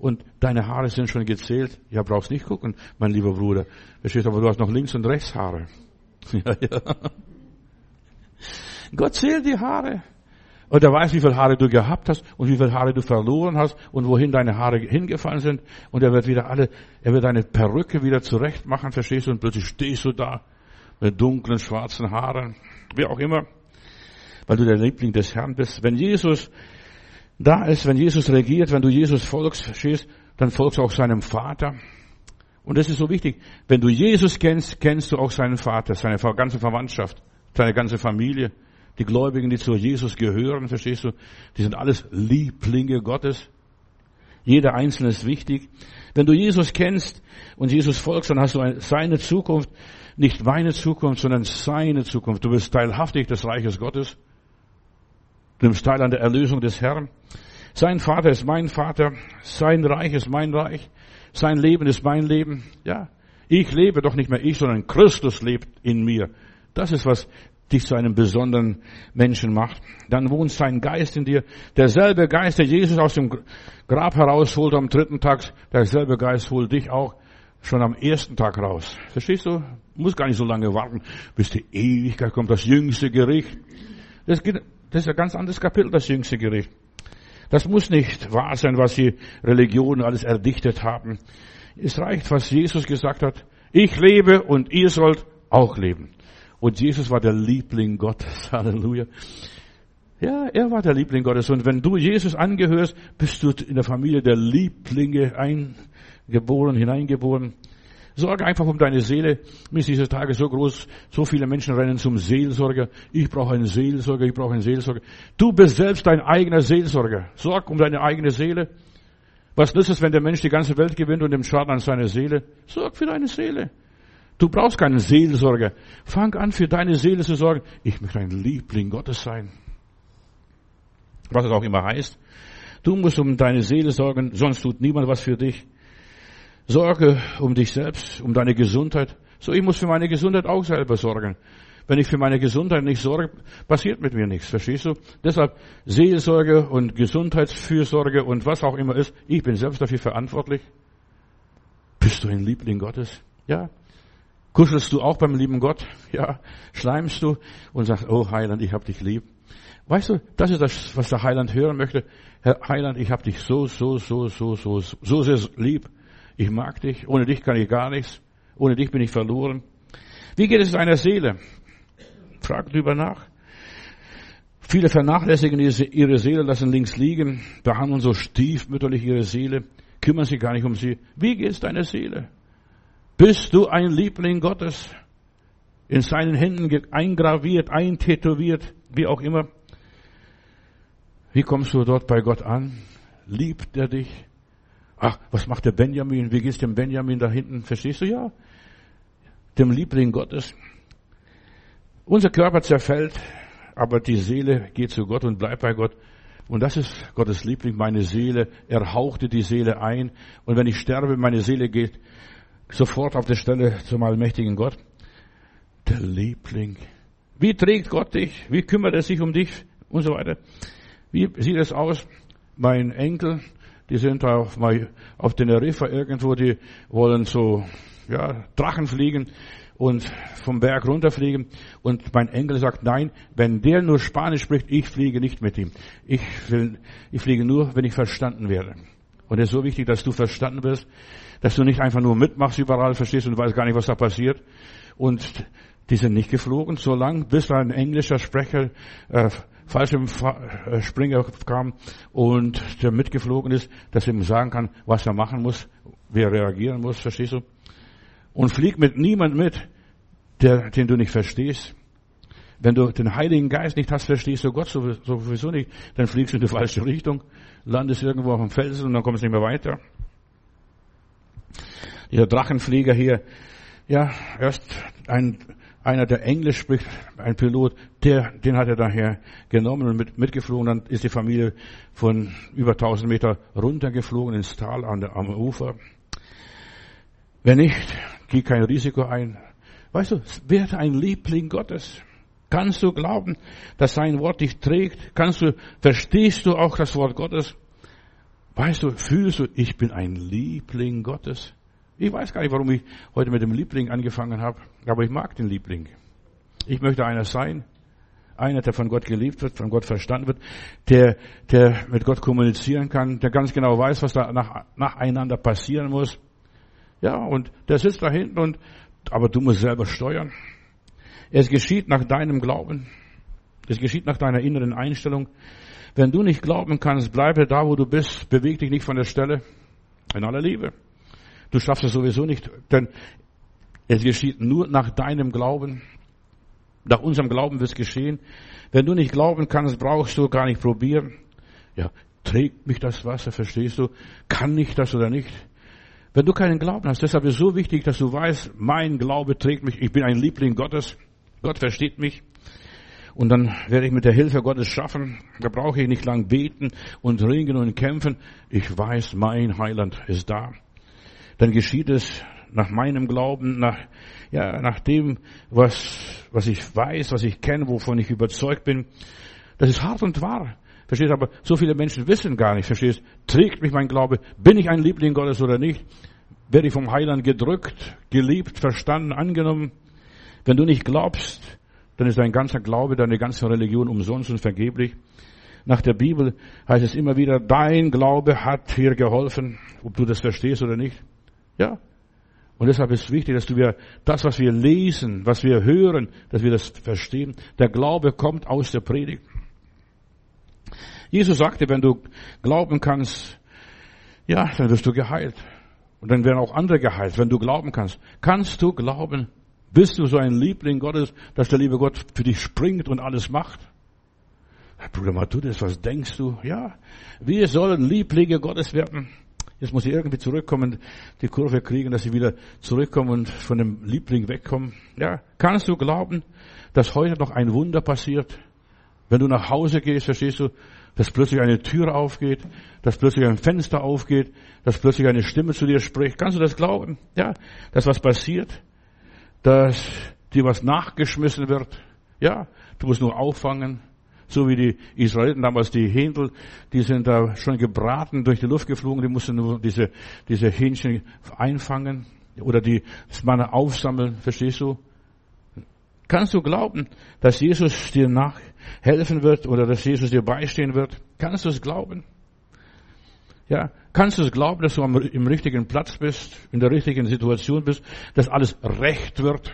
und deine Haare sind schon gezählt. Ja, brauchst nicht gucken, mein lieber Bruder. Verstehst aber du hast noch links und rechts Haare. [LAUGHS] ja, ja. Gott zählt die Haare. Und er weiß, wie viele Haare du gehabt hast und wie viele Haare du verloren hast und wohin deine Haare hingefallen sind. Und er wird wieder alle, er wird deine Perücke wieder zurecht machen, verstehst du? Und plötzlich stehst du da mit dunklen, schwarzen Haaren, wie auch immer, weil du der Liebling des Herrn bist. Wenn Jesus da ist, wenn Jesus regiert, wenn du Jesus folgst, verstehst, dann folgst du auch seinem Vater. Und das ist so wichtig. Wenn du Jesus kennst, kennst du auch seinen Vater, seine ganze Verwandtschaft, seine ganze Familie. Die Gläubigen, die zu Jesus gehören, verstehst du, die sind alles Lieblinge Gottes. Jeder Einzelne ist wichtig. Wenn du Jesus kennst und Jesus folgst, dann hast du seine Zukunft, nicht meine Zukunft, sondern seine Zukunft. Du bist teilhaftig des Reiches Gottes. Nimmst teil an der Erlösung des Herrn. Sein Vater ist mein Vater. Sein Reich ist mein Reich. Sein Leben ist mein Leben. Ja. Ich lebe doch nicht mehr ich, sondern Christus lebt in mir. Das ist, was dich zu einem besonderen Menschen macht. Dann wohnt sein Geist in dir. Derselbe Geist, der Jesus aus dem Grab herausholt am dritten Tag, derselbe Geist holt dich auch schon am ersten Tag raus. Verstehst du? Muss gar nicht so lange warten, bis die Ewigkeit kommt, das jüngste Gericht. Das, geht, das ist ein ganz anderes Kapitel, das jüngste Gericht. Das muss nicht wahr sein, was die Religionen alles erdichtet haben. Es reicht, was Jesus gesagt hat. Ich lebe und ihr sollt auch leben. Und Jesus war der Liebling Gottes. [LAUGHS] Halleluja. Ja, er war der Liebling Gottes. Und wenn du Jesus angehörst, bist du in der Familie der Lieblinge eingeboren, hineingeboren. Sorge einfach um deine Seele. Mir ist diese Tage so groß, so viele Menschen rennen zum Seelsorger. Ich brauche einen Seelsorger, ich brauche einen Seelsorger. Du bist selbst dein eigener Seelsorger. Sorg um deine eigene Seele. Was nützt es, wenn der Mensch die ganze Welt gewinnt und dem Schaden an seiner Seele? Sorg für deine Seele. Du brauchst keinen Seelsorger. Fang an, für deine Seele zu sorgen. Ich möchte ein Liebling Gottes sein. Was es auch immer heißt. Du musst um deine Seele sorgen, sonst tut niemand was für dich. Sorge um dich selbst, um deine Gesundheit. So, ich muss für meine Gesundheit auch selber sorgen. Wenn ich für meine Gesundheit nicht sorge, passiert mit mir nichts. Verstehst du? Deshalb Seelsorge und Gesundheitsfürsorge und was auch immer ist. Ich bin selbst dafür verantwortlich. Bist du ein Liebling Gottes? Ja. Kuschelst du auch beim lieben Gott? Ja. Schleimst du und sagst, oh Heiland, ich hab dich lieb. Weißt du, das ist das, was der Heiland hören möchte. Herr Heiland, ich hab dich so, so, so, so, so, so sehr lieb. Ich mag dich. Ohne dich kann ich gar nichts. Ohne dich bin ich verloren. Wie geht es deiner Seele? Frag drüber nach. Viele vernachlässigen ihre Seele, lassen links liegen, behandeln so stiefmütterlich ihre Seele, kümmern sich gar nicht um sie. Wie geht es deiner Seele? Bist du ein Liebling Gottes? In seinen Händen eingraviert, eintätowiert, wie auch immer. Wie kommst du dort bei Gott an? Liebt er dich? Ach, was macht der Benjamin? Wie geht's dem Benjamin da hinten? Verstehst du? Ja. Dem Liebling Gottes. Unser Körper zerfällt, aber die Seele geht zu Gott und bleibt bei Gott. Und das ist Gottes Liebling, meine Seele. Er hauchte die Seele ein. Und wenn ich sterbe, meine Seele geht sofort auf der Stelle zum allmächtigen Gott. Der Liebling. Wie trägt Gott dich? Wie kümmert er sich um dich? Und so weiter. Wie sieht es aus? Mein Enkel, die sind auf, auf Teneriffa irgendwo, die wollen so, ja, Drachen fliegen und vom Berg runterfliegen. Und mein Enkel sagt, nein, wenn der nur Spanisch spricht, ich fliege nicht mit ihm. Ich will, ich fliege nur, wenn ich verstanden werde. Und es ist so wichtig, dass du verstanden wirst, dass du nicht einfach nur mitmachst überall, verstehst und weißt gar nicht, was da passiert. Und die sind nicht geflogen, so lang, bis ein englischer Sprecher, äh, Fallschirmspringer kam und der mitgeflogen ist, dass er ihm sagen kann, was er machen muss, wie er reagieren muss, verstehst du? Und flieg mit niemand mit, der, den du nicht verstehst. Wenn du den Heiligen Geist nicht hast, verstehst du Gott sowieso nicht, dann fliegst du in die falsche Richtung, landest irgendwo auf dem Felsen und dann kommst du nicht mehr weiter. Dieser Drachenflieger hier, ja, erst ein, einer, der Englisch spricht, ein Pilot, der, den hat er daher genommen und mit, mitgeflogen. Dann ist die Familie von über 1000 Meter runtergeflogen ins Tal an der, am Ufer. Wenn nicht, geh kein Risiko ein. Weißt du, werde ein Liebling Gottes. Kannst du glauben, dass sein Wort dich trägt? Kannst du, verstehst du auch das Wort Gottes? Weißt du, fühlst du, ich bin ein Liebling Gottes? Ich weiß gar nicht, warum ich heute mit dem Liebling angefangen habe, aber ich mag den Liebling. Ich möchte einer sein, einer, der von Gott geliebt wird, von Gott verstanden wird, der, der mit Gott kommunizieren kann, der ganz genau weiß, was da nach, nacheinander passieren muss. Ja, und der sitzt da hinten und, aber du musst selber steuern. Es geschieht nach deinem Glauben. Es geschieht nach deiner inneren Einstellung. Wenn du nicht glauben kannst, bleibe da, wo du bist, beweg dich nicht von der Stelle. In aller Liebe. Du schaffst es sowieso nicht, denn es geschieht nur nach deinem Glauben. Nach unserem Glauben wird es geschehen. Wenn du nicht glauben kannst, brauchst du gar nicht probieren. Ja, Trägt mich das Wasser, verstehst du? Kann ich das oder nicht? Wenn du keinen Glauben hast, deshalb ist es so wichtig, dass du weißt, mein Glaube trägt mich, ich bin ein Liebling Gottes, Gott versteht mich. Und dann werde ich mit der Hilfe Gottes schaffen. Da brauche ich nicht lang beten und ringen und kämpfen. Ich weiß, mein Heiland ist da. Dann geschieht es nach meinem Glauben, nach, ja, nach dem, was, was ich weiß, was ich kenne, wovon ich überzeugt bin. Das ist hart und wahr. Verstehst aber so viele Menschen wissen gar nicht, verstehst? Trägt mich mein Glaube? Bin ich ein Liebling Gottes oder nicht? Werde ich vom Heiland gedrückt, geliebt, verstanden, angenommen? Wenn du nicht glaubst, dann ist dein ganzer Glaube, deine ganze Religion umsonst und vergeblich. Nach der Bibel heißt es immer wieder, dein Glaube hat hier geholfen, ob du das verstehst oder nicht. Ja. Und deshalb ist es wichtig, dass wir das, was wir lesen, was wir hören, dass wir das verstehen. Der Glaube kommt aus der Predigt. Jesus sagte, wenn du glauben kannst, ja, dann wirst du geheilt. Und dann werden auch andere geheilt, wenn du glauben kannst. Kannst du glauben? Bist du so ein Liebling Gottes, dass der liebe Gott für dich springt und alles macht? Herr Bruder Matthäus, was denkst du? Ja, wir sollen Lieblinge Gottes werden. Jetzt muss ich irgendwie zurückkommen, die Kurve kriegen, dass sie wieder zurückkommen und von dem Liebling wegkommen. Ja, kannst du glauben, dass heute noch ein Wunder passiert? Wenn du nach Hause gehst, verstehst du, dass plötzlich eine Tür aufgeht, dass plötzlich ein Fenster aufgeht, dass plötzlich eine Stimme zu dir spricht. Kannst du das glauben? Ja, dass was passiert, dass dir was nachgeschmissen wird. Ja, du musst nur auffangen. So wie die Israeliten damals die Händel, die sind da schon gebraten, durch die Luft geflogen, die mussten nur diese, diese Hähnchen einfangen oder die Manne aufsammeln, verstehst du? Kannst du glauben, dass Jesus dir nachhelfen wird oder dass Jesus dir beistehen wird? Kannst du es glauben? Ja, kannst du es glauben, dass du im richtigen Platz bist, in der richtigen Situation bist, dass alles recht wird,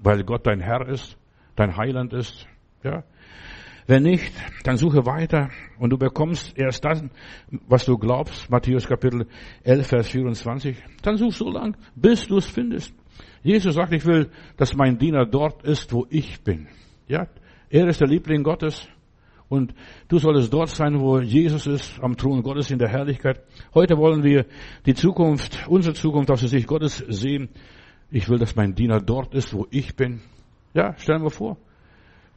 weil Gott dein Herr ist, dein Heiland ist? Ja. Wenn nicht, dann suche weiter und du bekommst erst das, was du glaubst. Matthäus Kapitel 11, Vers 24. Dann such so lang, bis du es findest. Jesus sagt, ich will, dass mein Diener dort ist, wo ich bin. Ja, er ist der Liebling Gottes und du solltest dort sein, wo Jesus ist, am Thron Gottes in der Herrlichkeit. Heute wollen wir die Zukunft, unsere Zukunft aus der Sicht Gottes sehen. Ich will, dass mein Diener dort ist, wo ich bin. Ja, stellen wir vor.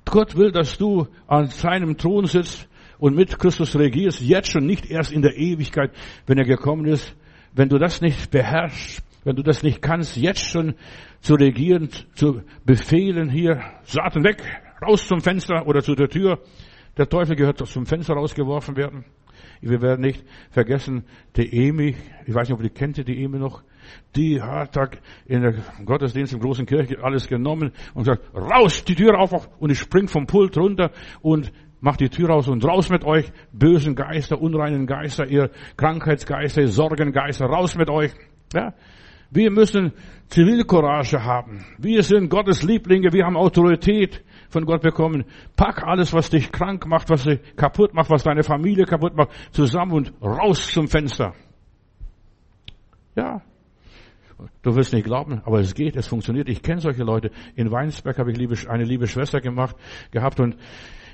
Gott will, dass du an seinem Thron sitzt und mit Christus regierst, jetzt schon, nicht erst in der Ewigkeit, wenn er gekommen ist. Wenn du das nicht beherrschst, wenn du das nicht kannst, jetzt schon zu regieren, zu befehlen, hier, Satan weg, raus zum Fenster oder zu der Tür. Der Teufel gehört zum Fenster rausgeworfen werden. Wir werden nicht vergessen, die Emi, ich weiß nicht, ob ihr kennt die Emi noch, die hat in der Gottesdienst im großen Kirche alles genommen und sagt, raus, die Tür auf und ich spring vom Pult runter und mach die Tür raus und raus mit euch, bösen Geister, unreinen Geister, ihr Krankheitsgeister, Sorgengeister, raus mit euch. Ja, wir müssen Zivilcourage haben. Wir sind Gottes Lieblinge. Wir haben Autorität von Gott bekommen. Pack alles, was dich krank macht, was dich kaputt macht, was deine Familie kaputt macht, zusammen und raus zum Fenster. Ja. Du wirst nicht glauben, aber es geht, es funktioniert. Ich kenne solche Leute. In Weinsberg habe ich eine liebe Schwester gemacht, gehabt und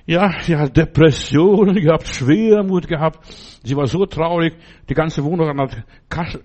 ja, sie hat Depressionen gehabt, Schwermut gehabt. Sie war so traurig, die ganze Wohnung hat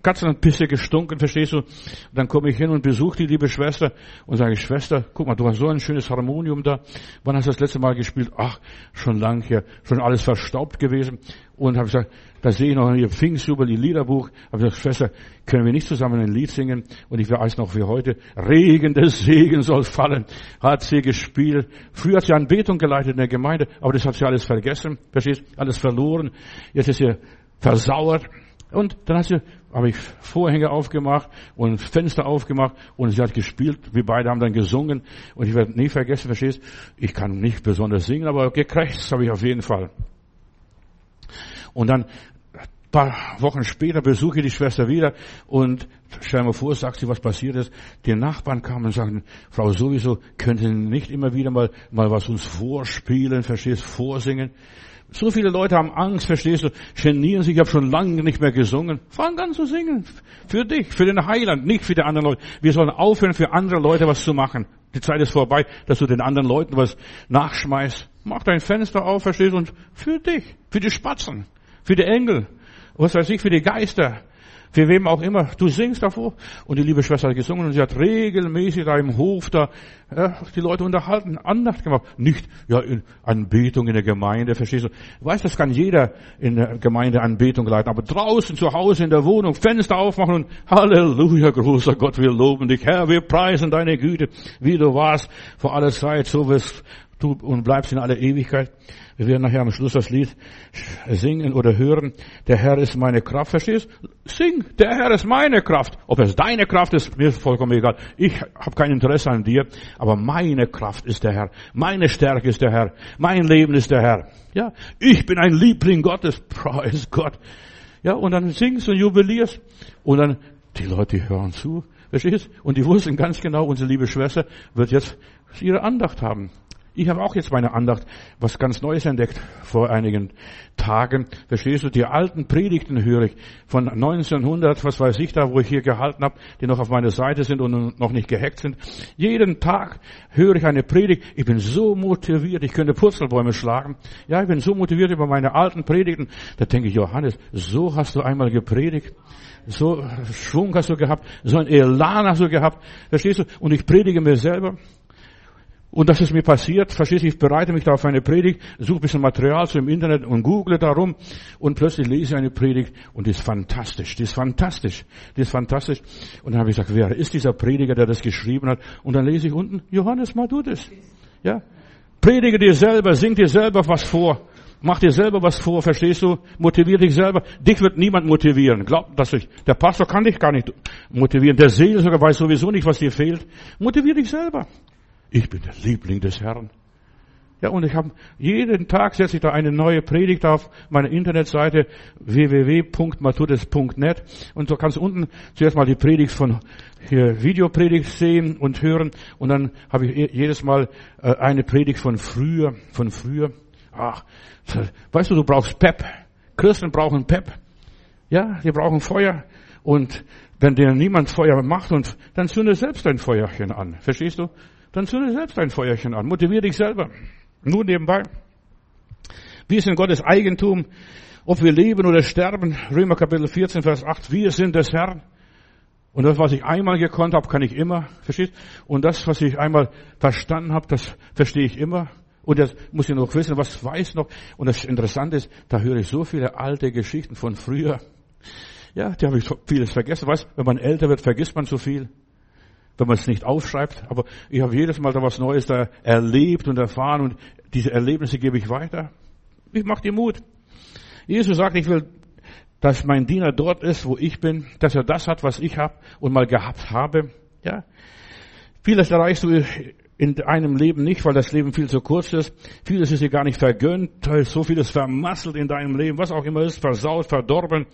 Katzenpisse gestunken, verstehst du? Und dann komme ich hin und besuche die liebe Schwester und sage, Schwester, guck mal, du hast so ein schönes Harmonium da. Wann hast du das letzte Mal gespielt? Ach, schon lang her, schon alles verstaubt gewesen. Und habe gesagt, da sehe ich noch ihr Pfingstjubel, ihr Liederbuch. Habe gesagt, Schwester, können wir nicht zusammen ein Lied singen? Und ich weiß noch wie heute, Regen des Segen soll fallen, hat sie gespielt. Früher hat sie Anbetung geleitet in der Gemeinde, aber das hat sie alles vergessen, verstehst? Alles verloren. Jetzt ist sie versauert. Und dann hat sie, habe ich Vorhänge aufgemacht und Fenster aufgemacht und sie hat gespielt. Wir beide haben dann gesungen und ich werde nie vergessen, verstehst? Ich kann nicht besonders singen, aber gekrächzt habe ich auf jeden Fall. Und dann paar Wochen später besuche ich die Schwester wieder und stell mir vor, sagt sie, was passiert ist. Die Nachbarn kamen und sagten, Frau sowieso, könnten nicht immer wieder mal, mal was uns vorspielen, verstehst, vorsingen. So viele Leute haben Angst, verstehst du, genieren sich, ich habe schon lange nicht mehr gesungen. Fang an zu singen. Für dich, für den Heiland, nicht für die anderen Leute. Wir sollen aufhören, für andere Leute was zu machen. Die Zeit ist vorbei, dass du den anderen Leuten was nachschmeißt. Mach dein Fenster auf, verstehst du, und für dich, für die Spatzen. für die Engel, was weiß ich, für die Geister, für wem auch immer. Du singst davor. Und die liebe Schwester hat gesungen und sie hat regelmäßig da im Hof da ja, die Leute unterhalten, Andacht gemacht. Nicht ja in Anbetung in der Gemeinde, verstehst du? Weißt, das kann jeder in der Gemeinde Anbetung leiten. Aber draußen zu Hause in der Wohnung Fenster aufmachen und Halleluja, großer Gott, wir loben dich, Herr, wir preisen deine Güte, wie du warst vor aller Zeit, so wirst du und bleibst in aller Ewigkeit. Wir werden nachher am Schluss das Lied singen oder hören. Der Herr ist meine Kraft. Verstehst? Sing. Der Herr ist meine Kraft. Ob es deine Kraft ist, mir ist vollkommen egal. Ich habe kein Interesse an dir. Aber meine Kraft ist der Herr. Meine Stärke ist der Herr. Mein Leben ist der Herr. Ja. Ich bin ein Liebling Gottes. Preis Gott. Ja. Und dann singst und jubilierst. Und dann, die Leute hören zu. Verstehst? Und die wussten ganz genau, unsere liebe Schwester wird jetzt ihre Andacht haben. Ich habe auch jetzt meine Andacht was ganz Neues entdeckt vor einigen Tagen. Verstehst du, die alten Predigten höre ich von 1900, was weiß ich da, wo ich hier gehalten habe, die noch auf meiner Seite sind und noch nicht gehackt sind. Jeden Tag höre ich eine Predigt. Ich bin so motiviert, ich könnte Purzelbäume schlagen. Ja, ich bin so motiviert über meine alten Predigten. Da denke ich, Johannes, so hast du einmal gepredigt. So Schwung hast du gehabt, so ein Elan hast du gehabt. Verstehst du? Und ich predige mir selber. Und das ist mir passiert, verstehst du, ich bereite mich da auf eine Predigt, suche ein bisschen Material so im Internet und google darum und plötzlich lese ich eine Predigt und die ist fantastisch, die ist fantastisch, die ist fantastisch. Und dann habe ich gesagt, wer ist dieser Prediger, der das geschrieben hat? Und dann lese ich unten, Johannes mal du das. Ja? Predige dir selber, sing dir selber was vor. Mach dir selber was vor, verstehst du? Motivier dich selber. Dich wird niemand motivieren. Glaub, dass ich, der Pastor kann dich gar nicht motivieren. Der Seelsorger weiß sowieso nicht, was dir fehlt. Motivier dich selber. Ich bin der Liebling des Herrn. Ja, und ich habe jeden Tag setze ich da eine neue Predigt auf meiner Internetseite www.matudes.net und du kannst unten zuerst mal die Predigt von hier Videopredigt sehen und hören und dann habe ich jedes Mal äh, eine Predigt von früher, von früher. Ach, weißt du, du brauchst Pep. Christen brauchen Pep. Ja, die brauchen Feuer und wenn dir niemand Feuer macht und dann zünde selbst dein Feuerchen an. Verstehst du? Dann zünde selbst ein Feuerchen an. Motivier dich selber. Nur nebenbei. Wir sind Gottes Eigentum. Ob wir leben oder sterben. Römer Kapitel 14, Vers 8. Wir sind des Herrn. Und das, was ich einmal gekonnt habe, kann ich immer. Verstehst? Und das, was ich einmal verstanden habe, das verstehe ich immer. Und jetzt muss ich noch wissen, was weiß noch. Und das Interessante ist, da höre ich so viele alte Geschichten von früher. Ja, die habe ich vieles vergessen. Weißt, wenn man älter wird, vergisst man so viel wenn man es nicht aufschreibt. Aber ich habe jedes Mal da was Neues da erlebt und erfahren und diese Erlebnisse gebe ich weiter. Ich mache dir Mut. Jesus sagt, ich will, dass mein Diener dort ist, wo ich bin, dass er das hat, was ich habe und mal gehabt habe. Ja. Vieles erreichst du in einem Leben nicht, weil das Leben viel zu kurz ist. Vieles ist dir gar nicht vergönnt, so vieles vermasselt in deinem Leben, was auch immer ist, versaut, verdorben.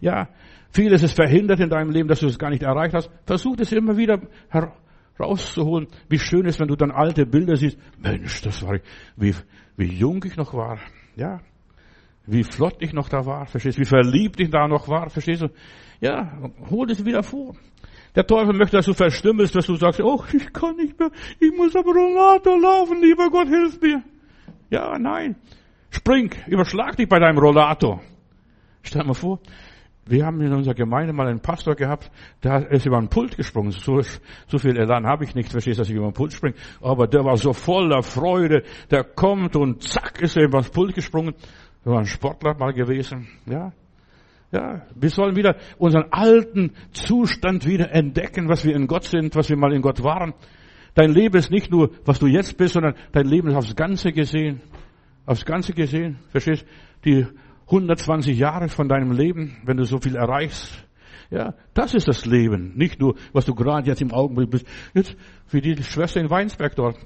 Ja, Vieles ist verhindert in deinem Leben, dass du es gar nicht erreicht hast. Versuch es immer wieder herauszuholen. Wie schön ist, wenn du dann alte Bilder siehst. Mensch, das war ich, wie, wie jung ich noch war. Ja. Wie flott ich noch da war. Verstehst du? Wie verliebt ich da noch war. Verstehst du? Ja. Hol es wieder vor. Der Teufel möchte, dass du verstümmelst, dass du sagst, oh, ich kann nicht mehr. Ich muss am Rollator laufen. Lieber Gott, hilf mir. Ja, nein. Spring. Überschlag dich bei deinem Rollator. Stell dir mal vor, wir haben in unserer Gemeinde mal einen Pastor gehabt, der ist über ein Pult gesprungen. So, so viel Elan habe ich nicht, verstehst, dass ich über ein Pult springe. Aber der war so voller Freude, der kommt und zack ist er über das Pult gesprungen. Er war ein Sportler mal gewesen, ja. Ja, wir sollen wieder unseren alten Zustand wieder entdecken, was wir in Gott sind, was wir mal in Gott waren. Dein Leben ist nicht nur, was du jetzt bist, sondern dein Leben ist aufs Ganze gesehen. Aufs Ganze gesehen. Verstehst? Die 120 Jahre von deinem Leben, wenn du so viel erreichst. Ja, das ist das Leben. Nicht nur, was du gerade jetzt im Augenblick bist. Jetzt, wie die Schwester in Weinsberg dort.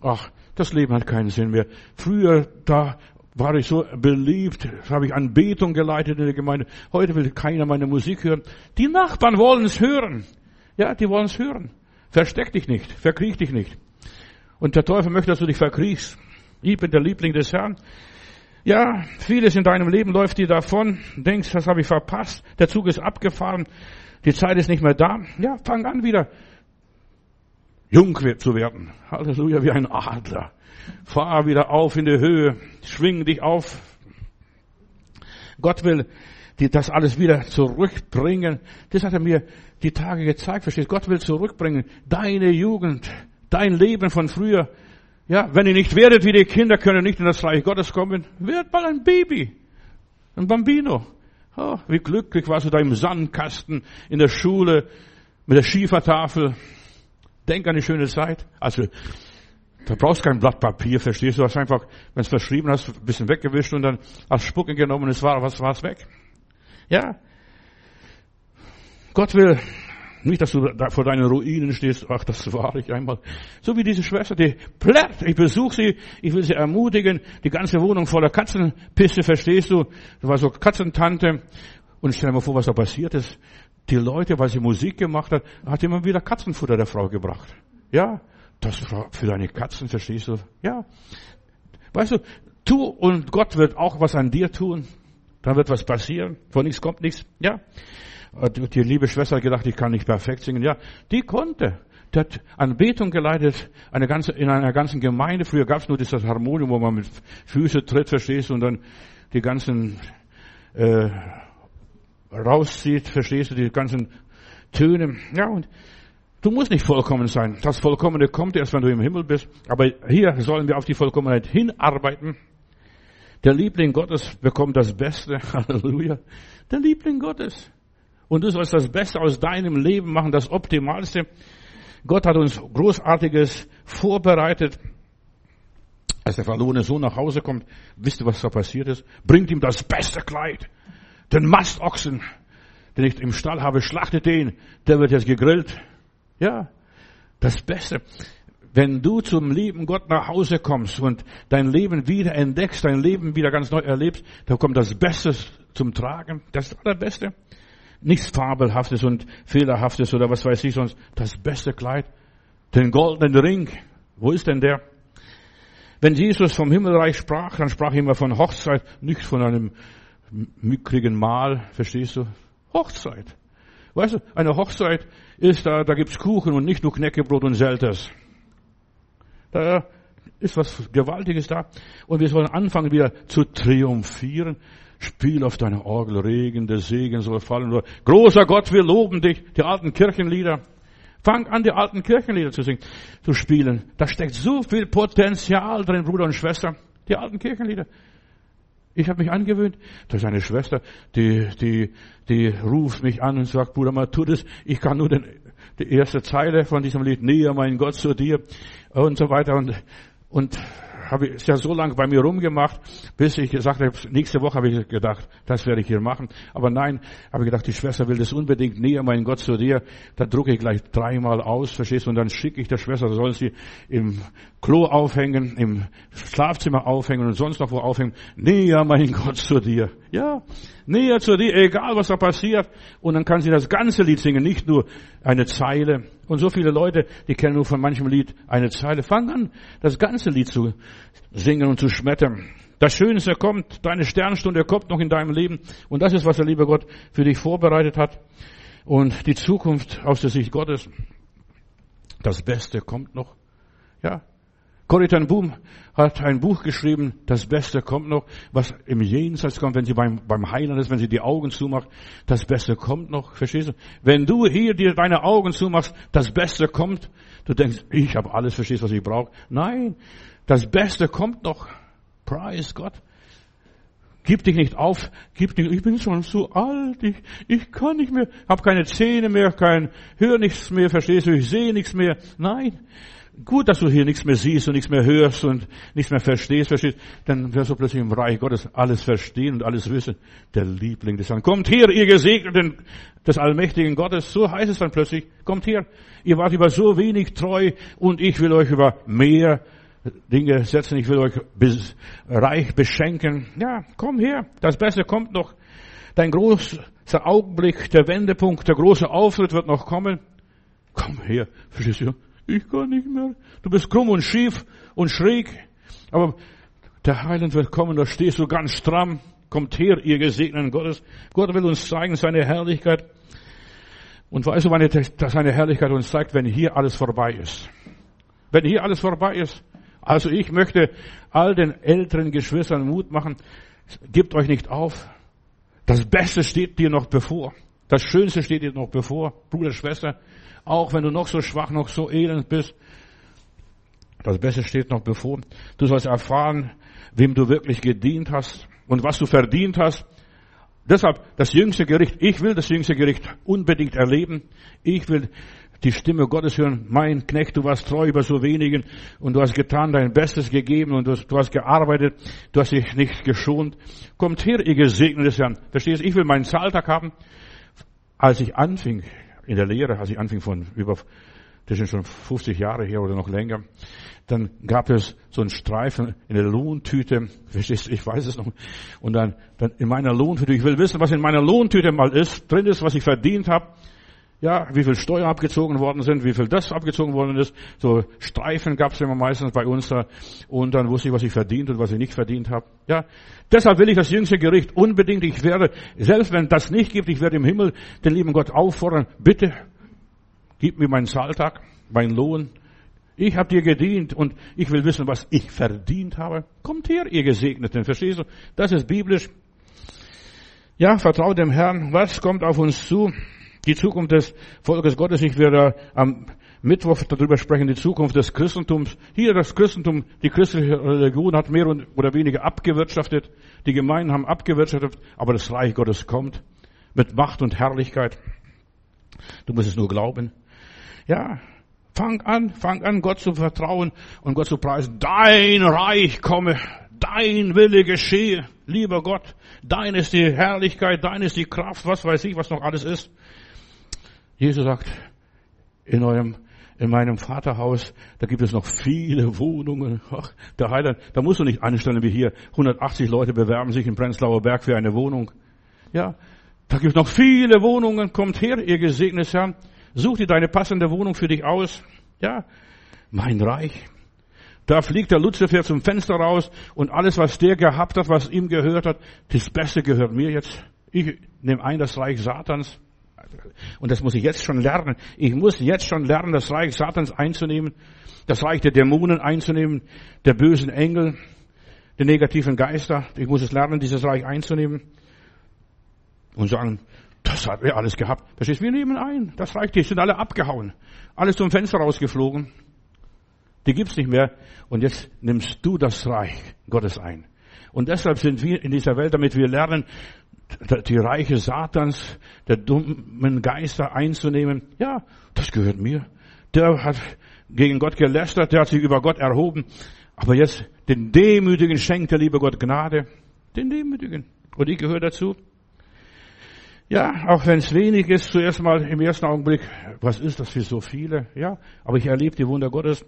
Ach, das Leben hat keinen Sinn mehr. Früher, da war ich so beliebt, habe ich Anbetung geleitet in der Gemeinde. Heute will keiner meine Musik hören. Die Nachbarn wollen es hören. Ja, die wollen es hören. Versteck dich nicht, verkriech dich nicht. Und der Teufel möchte, dass du dich verkriechst. Ich bin der Liebling des Herrn. Ja, vieles in deinem Leben läuft dir davon, denkst, das habe ich verpasst, der Zug ist abgefahren, die Zeit ist nicht mehr da. Ja, fang an wieder jung zu werden. Halleluja, wie ein Adler. Fahr wieder auf in die Höhe, schwing dich auf. Gott will die, das alles wieder zurückbringen. Das hat er mir die Tage gezeigt, verstehst Gott will zurückbringen. Deine Jugend, dein Leben von früher. Ja, wenn ihr nicht werdet wie die Kinder, könnt ihr nicht in das Reich Gottes kommen. Werd mal ein Baby. Ein Bambino. Oh, wie glücklich warst du da im Sandkasten, in der Schule, mit der Schiefertafel. Denk an die schöne Zeit. Also, da brauchst kein Blatt Papier, verstehst du? Du hast einfach, wenn es verschrieben hast, ein bisschen weggewischt und dann hast Spucken genommen und es war, was war's weg. Ja. Gott will nicht, dass du da vor deinen Ruinen stehst. Ach, das war ich einmal. So wie diese Schwester, die plärt. Ich besuche sie. Ich will sie ermutigen. Die ganze Wohnung voller Katzenpisse, verstehst du? Das war so Katzentante. Und stell dir mal vor, was da passiert ist. Die Leute, weil sie Musik gemacht hat, hat immer wieder Katzenfutter der Frau gebracht. Ja. Das war für deine Katzen, verstehst du? Ja. Weißt du, tu und Gott wird auch was an dir tun. Dann wird was passieren. Von nichts kommt nichts. Ja. Die liebe Schwester hat gedacht, ich kann nicht perfekt singen. Ja, die konnte. Die hat Anbetung geleitet eine ganze, in einer ganzen Gemeinde. Früher gab es nur dieses Harmonium, wo man mit Füße tritt, verstehst du, und dann die ganzen äh, rauszieht, verstehst du, die ganzen Töne. Ja, und du musst nicht vollkommen sein. Das Vollkommene kommt erst, wenn du im Himmel bist. Aber hier sollen wir auf die Vollkommenheit hinarbeiten. Der Liebling Gottes bekommt das Beste. [LAUGHS] Halleluja. Der Liebling Gottes. Und du sollst das Beste aus deinem Leben machen, das Optimalste. Gott hat uns Großartiges vorbereitet. Als der verlorene Sohn nach Hause kommt, wisst ihr, was da passiert ist? Bringt ihm das beste Kleid, den Mastochsen, den ich im Stall habe, schlachtet den, der wird jetzt gegrillt. Ja, das Beste. Wenn du zum lieben Gott nach Hause kommst und dein Leben wieder entdeckst, dein Leben wieder ganz neu erlebst, dann kommt das Beste zum Tragen, das Allerbeste nichts Fabelhaftes und Fehlerhaftes oder was weiß ich sonst. Das beste Kleid, den goldenen Ring. Wo ist denn der? Wenn Jesus vom Himmelreich sprach, dann sprach er immer von Hochzeit, nicht von einem mickrigen Mahl, verstehst du? Hochzeit. Weißt du, eine Hochzeit ist da, da gibt's Kuchen und nicht nur Knäckebrot und Selters. Da ist was Gewaltiges da. Und wir sollen anfangen wieder zu triumphieren. Spiel auf deine Orgel, Regen, der Segen soll fallen. Großer Gott, wir loben dich. Die alten Kirchenlieder. Fang an, die alten Kirchenlieder zu singen, zu spielen. Da steckt so viel Potenzial drin, Bruder und Schwester. Die alten Kirchenlieder. Ich habe mich angewöhnt. Da ist eine Schwester, die, die, die ruft mich an und sagt, Bruder, das. Ich kann nur den, die erste Zeile von diesem Lied, näher mein Gott zu dir und so weiter und, und habe ich ja so lange bei mir rumgemacht, bis ich gesagt habe, nächste Woche habe ich gedacht, das werde ich hier machen. Aber nein, habe ich gedacht, die Schwester will das unbedingt näher, mein Gott, zu dir. Da drucke ich gleich dreimal aus, verstehst du? Und dann schicke ich der Schwester, da soll sie im Klo aufhängen, im Schlafzimmer aufhängen und sonst noch wo aufhängen. Näher, mein Gott, zu dir. Ja, näher zu dir, egal was da passiert. Und dann kann sie das ganze Lied singen, nicht nur eine Zeile. Und so viele Leute, die kennen nur von manchem Lied eine Zeile. Fang an, das ganze Lied zu singen und zu schmettern. Das Schönste kommt, deine Sternstunde kommt noch in deinem Leben. Und das ist, was der liebe Gott für dich vorbereitet hat. Und die Zukunft aus der Sicht Gottes. Das Beste kommt noch. Ja, Corrie ten Boom hat ein Buch geschrieben, das Beste kommt noch, was im Jenseits kommt, wenn sie beim, beim Heilen ist, wenn sie die Augen zumacht, das Beste kommt noch, verstehst du? Wenn du hier dir deine Augen zumachst, das Beste kommt, du denkst, ich habe alles, verstehst, was ich brauche. Nein, das Beste kommt noch. Preis Gott. Gib dich nicht auf, gib dich, ich bin schon so alt, ich, ich kann nicht mehr, habe keine Zähne mehr, kein, hör nichts mehr, verstehst du, ich sehe nichts mehr. Nein, Gut, dass du hier nichts mehr siehst und nichts mehr hörst und nichts mehr verstehst, verstehst, dann wirst du plötzlich im Reich Gottes alles verstehen und alles wissen. Der Liebling des Herrn. Kommt her, ihr Gesegneten des allmächtigen Gottes. So heißt es dann plötzlich. Kommt her. Ihr wart über so wenig treu und ich will euch über mehr Dinge setzen. Ich will euch bis, reich beschenken. Ja, komm her. Das Beste kommt noch. Dein großer Augenblick, der Wendepunkt, der große Auftritt wird noch kommen. Komm her. Verstehst du? Ich kann nicht mehr. Du bist krumm und schief und schräg. Aber der Heiland wird kommen, da stehst du ganz stramm. Kommt her, ihr Gesegneten Gottes. Gott will uns zeigen seine Herrlichkeit. Und weißt du, wann er seine Herrlichkeit uns zeigt, wenn hier alles vorbei ist. Wenn hier alles vorbei ist. Also ich möchte all den älteren Geschwistern Mut machen. Gebt euch nicht auf. Das Beste steht dir noch bevor. Das Schönste steht dir noch bevor, Bruder, Schwester. Auch wenn du noch so schwach, noch so elend bist, das Beste steht noch bevor. Du sollst erfahren, wem du wirklich gedient hast und was du verdient hast. Deshalb das jüngste Gericht. Ich will das jüngste Gericht unbedingt erleben. Ich will die Stimme Gottes hören. Mein Knecht, du warst treu über so wenigen und du hast getan, dein Bestes gegeben und du hast, du hast gearbeitet. Du hast dich nicht geschont. Kommt her, ihr Gesegnetes Herrn. Verstehst du? Ich will meinen Zahltag haben. Als ich anfing in der Lehre, als ich anfing von über, das sind schon 50 Jahre her oder noch länger, dann gab es so einen Streifen in der Lohntüte, verstehst ich weiß es noch, und dann, dann in meiner Lohntüte, ich will wissen, was in meiner Lohntüte mal ist, drin ist, was ich verdient habe, ja, wie viel Steuern abgezogen worden sind, wie viel das abgezogen worden ist. So Streifen gab es immer meistens bei uns da. Und dann wusste ich, was ich verdient und was ich nicht verdient habe. Ja, deshalb will ich das jüngste Gericht unbedingt. Ich werde, selbst wenn das nicht gibt, ich werde im Himmel den lieben Gott auffordern, bitte, gib mir meinen Zahltag, meinen Lohn. Ich habe dir gedient und ich will wissen, was ich verdient habe. Kommt her, ihr Gesegneten, verstehst du? Das ist biblisch. Ja, vertraut dem Herrn. Was kommt auf uns zu? Die Zukunft des Volkes Gottes, ich werde am Mittwoch darüber sprechen, die Zukunft des Christentums. Hier das Christentum, die christliche Religion hat mehr oder weniger abgewirtschaftet. Die Gemeinden haben abgewirtschaftet, aber das Reich Gottes kommt mit Macht und Herrlichkeit. Du musst es nur glauben. Ja, fang an, fang an, Gott zu vertrauen und Gott zu preisen. Dein Reich komme, dein Wille geschehe, lieber Gott. Dein ist die Herrlichkeit, dein ist die Kraft, was weiß ich, was noch alles ist. Jesus sagt, in eurem, in meinem Vaterhaus, da gibt es noch viele Wohnungen. Ach, der Heiland, da musst du nicht anstellen wie hier. 180 Leute bewerben sich in Prenzlauer Berg für eine Wohnung. Ja, da gibt es noch viele Wohnungen. Kommt her, ihr gesegnetes Herrn. Such dir deine passende Wohnung für dich aus. Ja, mein Reich. Da fliegt der Luzifer zum Fenster raus und alles, was der gehabt hat, was ihm gehört hat, das Beste gehört mir jetzt. Ich nehme ein das Reich Satans. Und das muss ich jetzt schon lernen. Ich muss jetzt schon lernen, das Reich Satans einzunehmen, das Reich der Dämonen einzunehmen, der bösen Engel, der negativen Geister. Ich muss es lernen, dieses Reich einzunehmen und sagen, das hat wir alles gehabt. Verstehst du? Wir nehmen ein. Das Reich, die sind alle abgehauen. Alles zum Fenster rausgeflogen. Die gibt's nicht mehr. Und jetzt nimmst du das Reich Gottes ein. Und deshalb sind wir in dieser Welt, damit wir lernen, die Reiche Satans, der dummen Geister einzunehmen. Ja, das gehört mir. Der hat gegen Gott gelästert, der hat sich über Gott erhoben. Aber jetzt den Demütigen schenkt der liebe Gott Gnade. Den Demütigen. Und ich gehöre dazu. Ja, auch wenn es wenig ist, zuerst mal im ersten Augenblick, was ist das für so viele? Ja, aber ich erlebe die Wunder Gottes.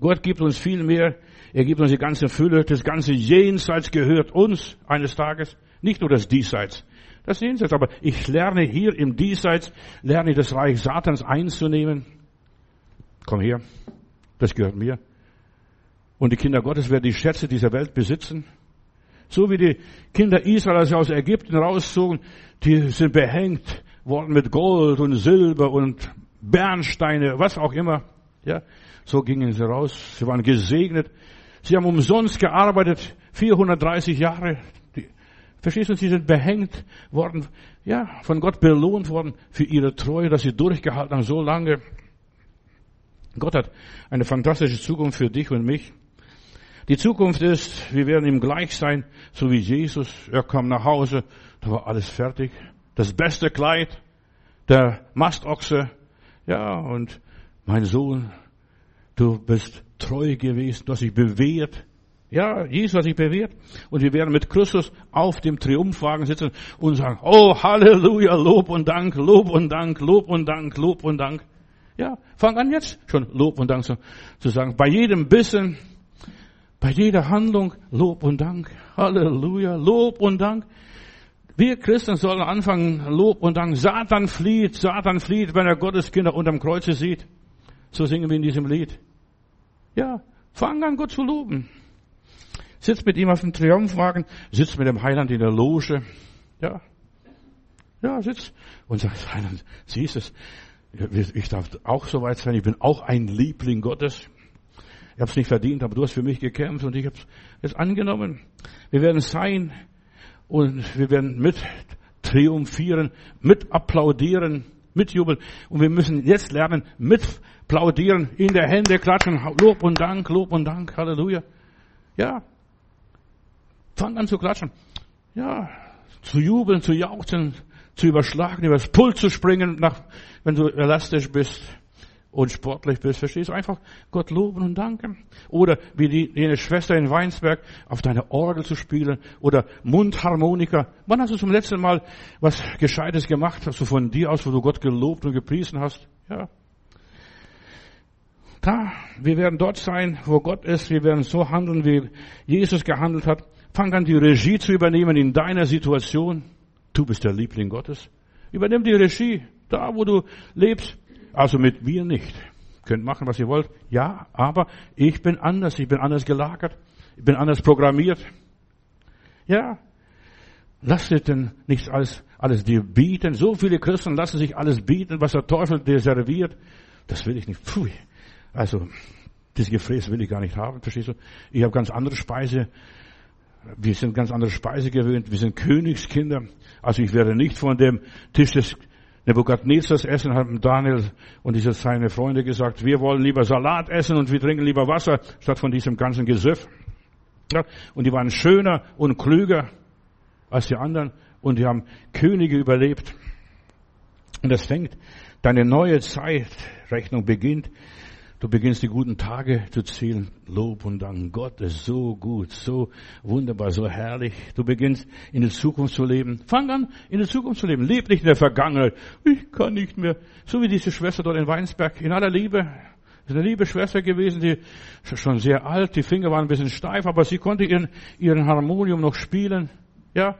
Gott gibt uns viel mehr. Er gibt uns die ganze Fülle. Das ganze Jenseits gehört uns eines Tages. Nicht nur das Diesseits. Das Jenseits. Aber ich lerne hier im Diesseits, lerne das Reich Satans einzunehmen. Komm her. Das gehört mir. Und die Kinder Gottes werden die Schätze dieser Welt besitzen. So wie die Kinder Israels aus Ägypten rauszogen, die sind behängt worden mit Gold und Silber und Bernsteine, was auch immer. Ja, so gingen sie raus. Sie waren gesegnet. Sie haben umsonst gearbeitet, 430 Jahre. Verstehst du, sie sind behängt worden, ja, von Gott belohnt worden für ihre Treue, dass sie durchgehalten haben so lange. Gott hat eine fantastische Zukunft für dich und mich. Die Zukunft ist, wir werden ihm gleich sein, so wie Jesus. Er kam nach Hause, da war alles fertig. Das beste Kleid, der Mastochse, ja, und mein Sohn, du bist treu gewesen, du hast dich bewährt. Ja, Jesus hat sich bewährt. Und wir werden mit Christus auf dem Triumphwagen sitzen und sagen, oh Halleluja, Lob und Dank, Lob und Dank, Lob und Dank, Lob und Dank. Ja, fang an jetzt schon Lob und Dank zu, sagen. Bei jedem Bissen, bei jeder Handlung Lob und Dank. Halleluja, Lob und Dank. Wir Christen sollen anfangen, Lob und Dank. Satan flieht, Satan flieht, wenn er Gottes Kinder unterm Kreuze sieht. So singen wir in diesem Lied. Ja, fang an, Gott zu loben. Sitz mit ihm auf dem Triumphwagen, sitz mit dem Heiland in der Loge. Ja. Ja, sitz und sagt, Heiland, siehst es, ich darf auch so weit sein, ich bin auch ein Liebling Gottes. Ich habe es nicht verdient, aber du hast für mich gekämpft und ich habe es angenommen. Wir werden sein und wir werden mit triumphieren, mit applaudieren, mitjubeln. Und wir müssen jetzt lernen, mit plaudieren, in der Hände klatschen, Lob und Dank, Lob und Dank, Halleluja. Ja. Fang an zu klatschen. Ja. Zu jubeln, zu jauchzen, zu überschlagen, übers Pult zu springen, nach, wenn du elastisch bist und sportlich bist, verstehst du? Einfach Gott loben und danken. Oder wie die, jene Schwester in Weinsberg auf deine Orgel zu spielen oder Mundharmonika. Wann hast du zum letzten Mal was Gescheites gemacht? Hast du von dir aus, wo du Gott gelobt und gepriesen hast? Ja. Da, wir werden dort sein, wo Gott ist. Wir werden so handeln, wie Jesus gehandelt hat. Fang an, die Regie zu übernehmen in deiner Situation. Du bist der Liebling Gottes. Übernimm die Regie, da wo du lebst. Also mit mir nicht. Könnt machen, was ihr wollt. Ja, aber ich bin anders. Ich bin anders gelagert. Ich bin anders programmiert. Ja. Lass dir denn nicht alles, alles dir bieten. So viele Christen lassen sich alles bieten, was der Teufel dir serviert. Das will ich nicht. Pfui. Also, das Gefräß will ich gar nicht haben, verstehst du? Ich habe ganz andere Speise. Wir sind ganz andere Speise gewöhnt. Wir sind Königskinder. Also ich werde nicht von dem Tisch des Nebukadnezars essen, haben Daniel und diese seine Freunde gesagt, wir wollen lieber Salat essen und wir trinken lieber Wasser, statt von diesem ganzen Gesöff. Ja, und die waren schöner und klüger als die anderen und die haben Könige überlebt. Und es fängt, deine neue Zeitrechnung beginnt Du beginnst die guten Tage zu zählen. Lob und Dank. Gott ist so gut, so wunderbar, so herrlich. Du beginnst in der Zukunft zu leben. Fang an, in der Zukunft zu leben. Leb nicht in der Vergangenheit. Ich kann nicht mehr. So wie diese Schwester dort in Weinsberg. In aller Liebe. Das ist eine liebe Schwester gewesen, die schon sehr alt, die Finger waren ein bisschen steif, aber sie konnte ihren, ihren Harmonium noch spielen. Ja.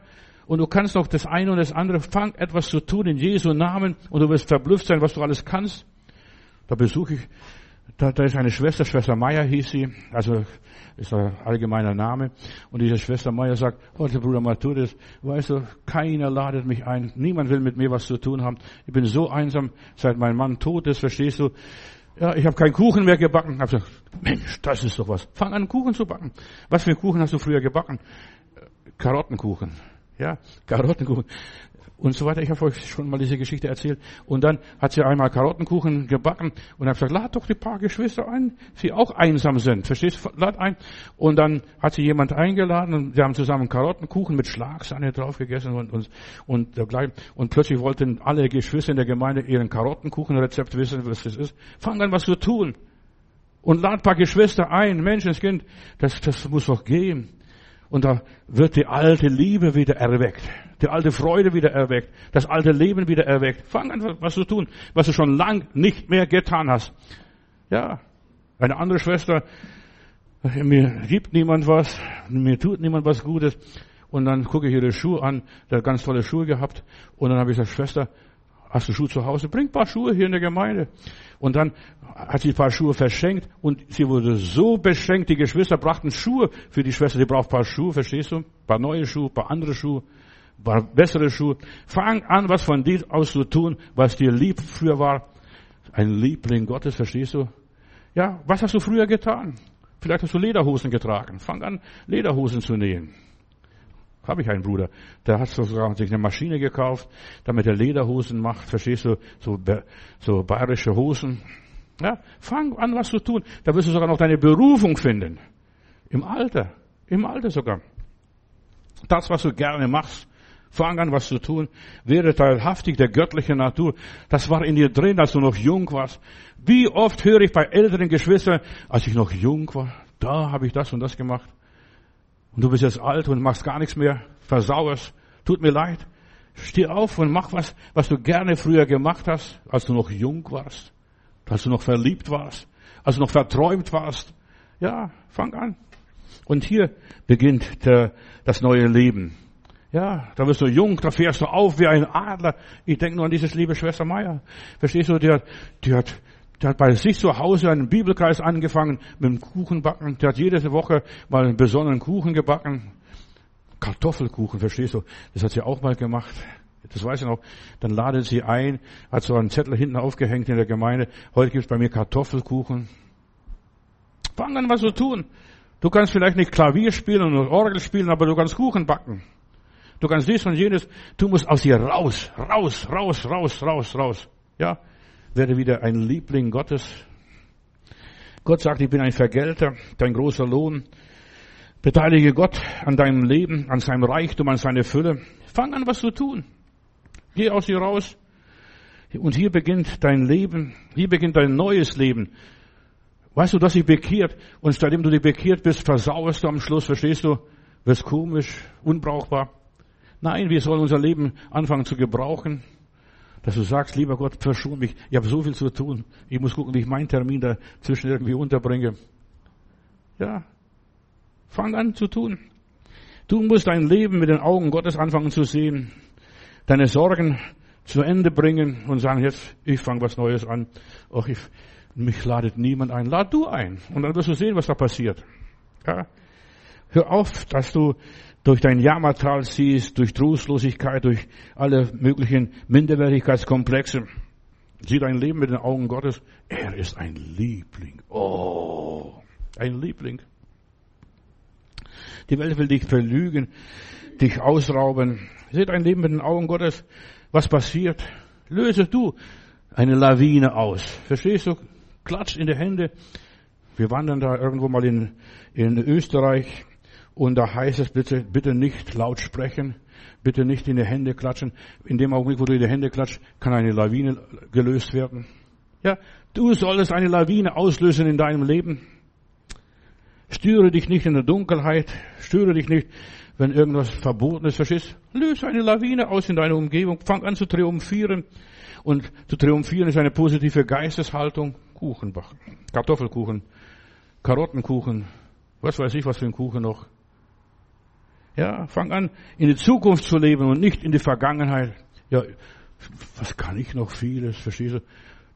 Und du kannst noch das eine und das andere. Fang etwas zu tun in Jesu Namen und du wirst verblüfft sein, was du alles kannst. Da besuche ich da, da ist eine Schwester, Schwester Meier hieß sie, also ist ein allgemeiner Name. Und diese Schwester Meier sagt, heute Bruder Matthäus, weißt du, keiner ladet mich ein, niemand will mit mir was zu tun haben. Ich bin so einsam, seit mein Mann tot ist, verstehst du? Ja, ich habe keinen Kuchen mehr gebacken. Ich hab gesagt, Mensch, das ist doch was. Fang an, Kuchen zu backen. Was für einen Kuchen hast du früher gebacken? Karottenkuchen. Ja, Karottenkuchen und so weiter. Ich habe euch schon mal diese Geschichte erzählt. Und dann hat sie einmal Karottenkuchen gebacken und hat gesagt, lad doch die paar Geschwister ein, die auch einsam sind. Verstehst du? Lad ein. Und dann hat sie jemand eingeladen und wir haben zusammen Karottenkuchen mit Schlagsahne drauf gegessen und, und, und dergleichen. Und plötzlich wollten alle Geschwister in der Gemeinde ihren Karottenkuchenrezept wissen, was das ist. Fang an, was zu tun. Und lad paar Geschwister ein, Menschenskind. Das, das muss doch gehen. Und da wird die alte Liebe wieder erweckt, die alte Freude wieder erweckt, das alte Leben wieder erweckt. Fang an, was zu tun, was du schon lang nicht mehr getan hast. Ja, eine andere Schwester, mir gibt niemand was, mir tut niemand was Gutes. Und dann gucke ich ihre Schuhe an, der hat ganz tolle Schuhe gehabt. Und dann habe ich gesagt, Schwester, hast du Schuhe zu Hause? Bring ein paar Schuhe hier in der Gemeinde. Und dann hat sie ein paar Schuhe verschenkt und sie wurde so beschenkt. Die Geschwister brachten Schuhe für die Schwester. Die braucht ein paar Schuhe, verstehst du? Ein paar neue Schuhe, ein paar andere Schuhe, paar bessere Schuhe. Fang an, was von dir aus zu tun, was dir lieb früher war. Ein Liebling Gottes, verstehst du? Ja, was hast du früher getan? Vielleicht hast du Lederhosen getragen. Fang an, Lederhosen zu nähen. Habe ich einen Bruder, der hat sogar sich eine Maschine gekauft, damit er Lederhosen macht, verstehst du, so, so bayerische Hosen. Ja, fang an, was zu tun. Da wirst du sogar noch deine Berufung finden. Im Alter, im Alter sogar. Das, was du gerne machst, fang an, was zu tun. Wäre teilhaftig der göttlichen Natur. Das war in dir drin, als du noch jung warst. Wie oft höre ich bei älteren Geschwistern, als ich noch jung war, da habe ich das und das gemacht. Und du bist jetzt alt und machst gar nichts mehr, versauerst. Tut mir leid. Steh auf und mach was, was du gerne früher gemacht hast, als du noch jung warst, als du noch verliebt warst, als du noch verträumt warst. Ja, fang an. Und hier beginnt das neue Leben. Ja, da wirst du jung, da fährst du auf wie ein Adler. Ich denke nur an dieses liebe Schwester Meier. Verstehst du, die hat, die hat der hat bei sich zu Hause einen Bibelkreis angefangen mit dem Kuchenbacken. Der hat jede Woche mal einen besonderen Kuchen gebacken. Kartoffelkuchen, verstehst du? Das hat sie auch mal gemacht. Das weiß ich noch. Dann ladet sie ein, hat so einen Zettel hinten aufgehängt in der Gemeinde. Heute gibt es bei mir Kartoffelkuchen. Fang an, was zu tun. Du kannst vielleicht nicht Klavier spielen und Orgel spielen, aber du kannst Kuchen backen. Du kannst dies und jenes. Du musst aus dir raus, raus, raus, raus, raus, raus. Ja, werde wieder ein Liebling Gottes. Gott sagt, ich bin ein Vergelter, dein großer Lohn. Beteilige Gott an deinem Leben, an seinem Reichtum, an seiner Fülle. Fang an, was zu tun. Geh aus dir raus. Und hier beginnt dein Leben. Hier beginnt dein neues Leben. Weißt du, dass dich bekehrt und seitdem du dich bekehrt bist, versauerst du am Schluss, verstehst du? Wirst komisch, unbrauchbar. Nein, wir sollen unser Leben anfangen zu gebrauchen, dass du sagst, lieber Gott, verschon mich, ich habe so viel zu tun, ich muss gucken, wie ich meinen Termin dazwischen irgendwie unterbringe. Ja, fang an zu tun. Du musst dein Leben mit den Augen Gottes anfangen zu sehen, deine Sorgen zu Ende bringen und sagen, jetzt, ich fange was Neues an. Ach, ich, mich ladet niemand ein. Lad du ein. Und dann wirst du sehen, was da passiert. Ja? Hör auf, dass du durch dein Jammertal siehst, durch Trostlosigkeit, durch alle möglichen Minderwertigkeitskomplexe. Sieh dein Leben mit den Augen Gottes. Er ist ein Liebling. Oh, ein Liebling. Die Welt will dich verlügen, dich ausrauben. Sieh dein Leben mit den Augen Gottes. Was passiert? Löse du eine Lawine aus. Verstehst du? Klatsch in die Hände. Wir wandern da irgendwo mal in, in Österreich und da heißt es bitte, bitte nicht laut sprechen, bitte nicht in die Hände klatschen. In dem Augenblick, wo du in die Hände klatscht, kann eine Lawine gelöst werden. Ja, du solltest eine Lawine auslösen in deinem Leben. Störe dich nicht in der Dunkelheit, störe dich nicht, wenn irgendwas verboten ist, verstehst? Löse eine Lawine aus in deiner Umgebung, fang an zu triumphieren. Und zu triumphieren ist eine positive Geisteshaltung. Kuchen backen, Kartoffelkuchen, Karottenkuchen, was weiß ich, was für ein Kuchen noch. Ja, fang an, in die Zukunft zu leben und nicht in die Vergangenheit. Ja, was kann ich noch vieles, verstehst du?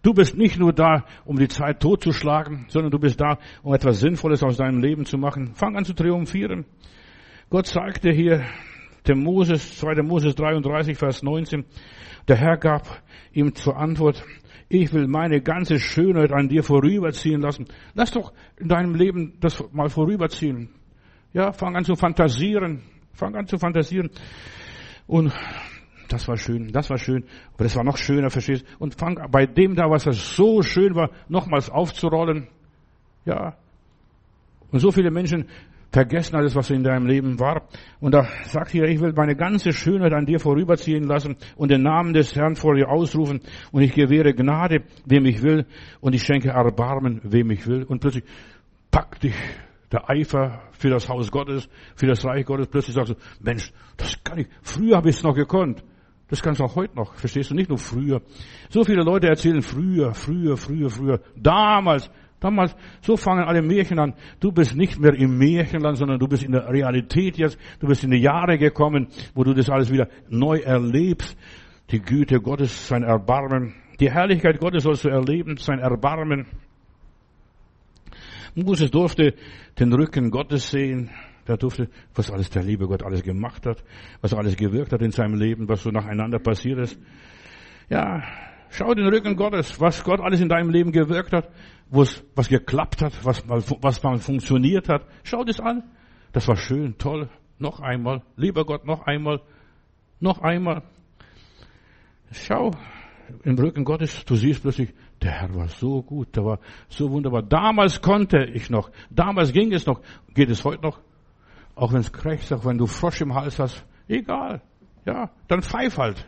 Du bist nicht nur da, um die Zeit totzuschlagen, sondern du bist da, um etwas Sinnvolles aus deinem Leben zu machen. Fang an zu triumphieren. Gott sagte hier, dem Moses, 2. Moses 33, Vers 19, der Herr gab ihm zur Antwort, ich will meine ganze Schönheit an dir vorüberziehen lassen. Lass doch in deinem Leben das mal vorüberziehen. Ja, fang an zu fantasieren. Fang an zu fantasieren. Und das war schön, das war schön, aber das war noch schöner, verstehst Und fang bei dem da, was so schön war, nochmals aufzurollen. Ja. Und so viele Menschen vergessen alles, was in deinem Leben war. Und da sagt hier, ich will meine ganze Schönheit an dir vorüberziehen lassen und den Namen des Herrn vor dir ausrufen und ich gewähre Gnade, wem ich will und ich schenke Erbarmen, wem ich will. Und plötzlich packt dich der Eifer für das Haus Gottes, für das Reich Gottes. Plötzlich sagst du, Mensch, das kann ich, früher habe ich es noch gekonnt. Das kannst du auch heute noch, verstehst du? Nicht nur früher. So viele Leute erzählen früher, früher, früher, früher. Damals, Damals, so fangen alle Märchen an. Du bist nicht mehr im Märchenland, sondern du bist in der Realität jetzt. Du bist in die Jahre gekommen, wo du das alles wieder neu erlebst. Die Güte Gottes, sein Erbarmen. Die Herrlichkeit Gottes sollst du erleben, sein Erbarmen. Moses durfte den Rücken Gottes sehen. Er durfte, was alles der liebe Gott alles gemacht hat, was alles gewirkt hat in seinem Leben, was so nacheinander passiert ist. Ja, schau den Rücken Gottes, was Gott alles in deinem Leben gewirkt hat wo es was geklappt hat, was mal, was mal funktioniert hat. Schau das an. Das war schön, toll. Noch einmal. Lieber Gott, noch einmal. Noch einmal. Schau im Rücken Gottes, du siehst plötzlich, der Herr war so gut, der war so wunderbar. Damals konnte ich noch, damals ging es noch, geht es heute noch? Auch wenn es krächzt, auch wenn du Frosch im Hals hast, egal. Ja, dann pfeif halt.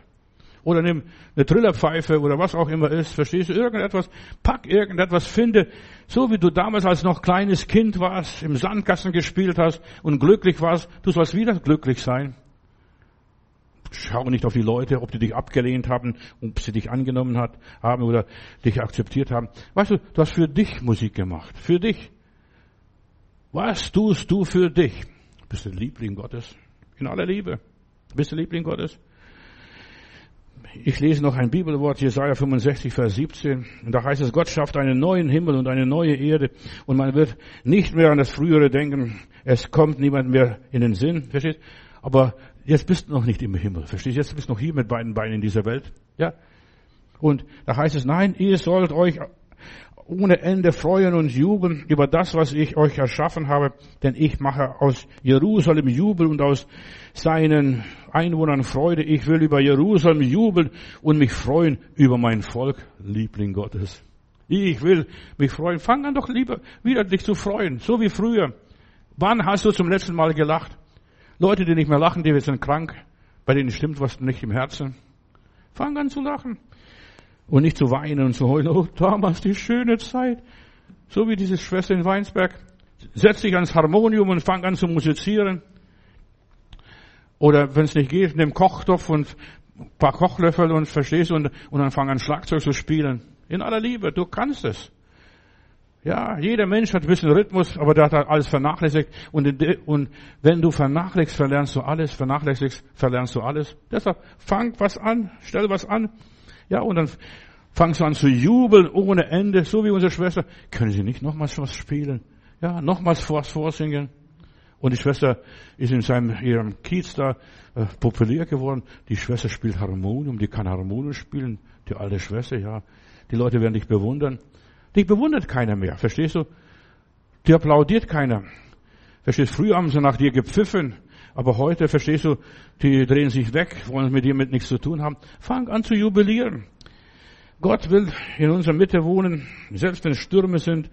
Oder nimm eine Trillerpfeife oder was auch immer ist. Verstehst du? Irgendetwas. Pack irgendetwas. Finde, so wie du damals als noch kleines Kind warst, im Sandkasten gespielt hast und glücklich warst, du sollst wieder glücklich sein. Schau nicht auf die Leute, ob die dich abgelehnt haben, ob sie dich angenommen hat, haben oder dich akzeptiert haben. Weißt du, du hast für dich Musik gemacht. Für dich. Was tust du für dich? Bist du Liebling Gottes? In aller Liebe. Bist du Liebling Gottes? Ich lese noch ein Bibelwort, Jesaja 65, Vers 17. Und da heißt es, Gott schafft einen neuen Himmel und eine neue Erde. Und man wird nicht mehr an das Frühere denken. Es kommt niemand mehr in den Sinn. Verstehst? Aber jetzt bist du noch nicht im Himmel. Verstehst? Jetzt bist du noch hier mit beiden Beinen in dieser Welt. Ja? Und da heißt es, nein, ihr sollt euch ohne Ende freuen und jubeln über das, was ich euch erschaffen habe, denn ich mache aus Jerusalem Jubel und aus seinen Einwohnern Freude. Ich will über Jerusalem jubeln und mich freuen über mein Volk, Liebling Gottes. Ich will mich freuen. Fang an doch lieber wieder dich zu freuen, so wie früher. Wann hast du zum letzten Mal gelacht? Leute, die nicht mehr lachen, die sind krank, bei denen stimmt was nicht im Herzen. Fang an zu lachen. Und nicht zu weinen und zu heulen, oh, damals die schöne Zeit. So wie diese Schwester in Weinsberg. Setz dich ans Harmonium und fang an zu musizieren. Oder wenn es nicht geht, nimm Kochtopf und ein paar Kochlöffel und verstehst und, und dann fang an Schlagzeug zu spielen. In aller Liebe, du kannst es. Ja, jeder Mensch hat ein bisschen Rhythmus, aber der hat halt alles vernachlässigt. Und, und wenn du vernachlässigst, verlernst du alles. Vernachlässigst, verlernst du alles. Deshalb fang was an, stell was an. Ja, und dann fangst du an zu jubeln ohne Ende, so wie unsere Schwester. Können Sie nicht nochmals was spielen? Ja, nochmals was vorsingen? Und die Schwester ist in seinem, ihrem Kiez da äh, populär geworden. Die Schwester spielt Harmonium, die kann Harmonium spielen. Die alte Schwester, ja. Die Leute werden dich bewundern. Dich bewundert keiner mehr, verstehst du? Die applaudiert keiner. Verstehst? Früher haben sie nach dir gepfiffen. Aber heute, verstehst du, die drehen sich weg, wollen mit dir mit nichts zu tun haben. Fang an zu jubilieren. Gott will in unserer Mitte wohnen, selbst wenn Stürme sind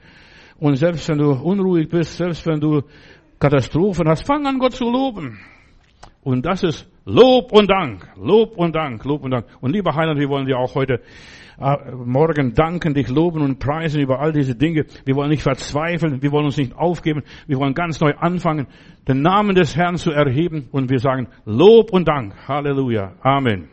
und selbst wenn du unruhig bist, selbst wenn du Katastrophen hast, fang an Gott zu loben. Und das ist Lob und Dank, Lob und Dank, Lob und Dank. Und lieber Heiland, wir wollen dir auch heute morgen danken, dich loben und preisen über all diese Dinge. Wir wollen nicht verzweifeln, wir wollen uns nicht aufgeben, wir wollen ganz neu anfangen, den Namen des Herrn zu erheben und wir sagen Lob und Dank. Halleluja. Amen.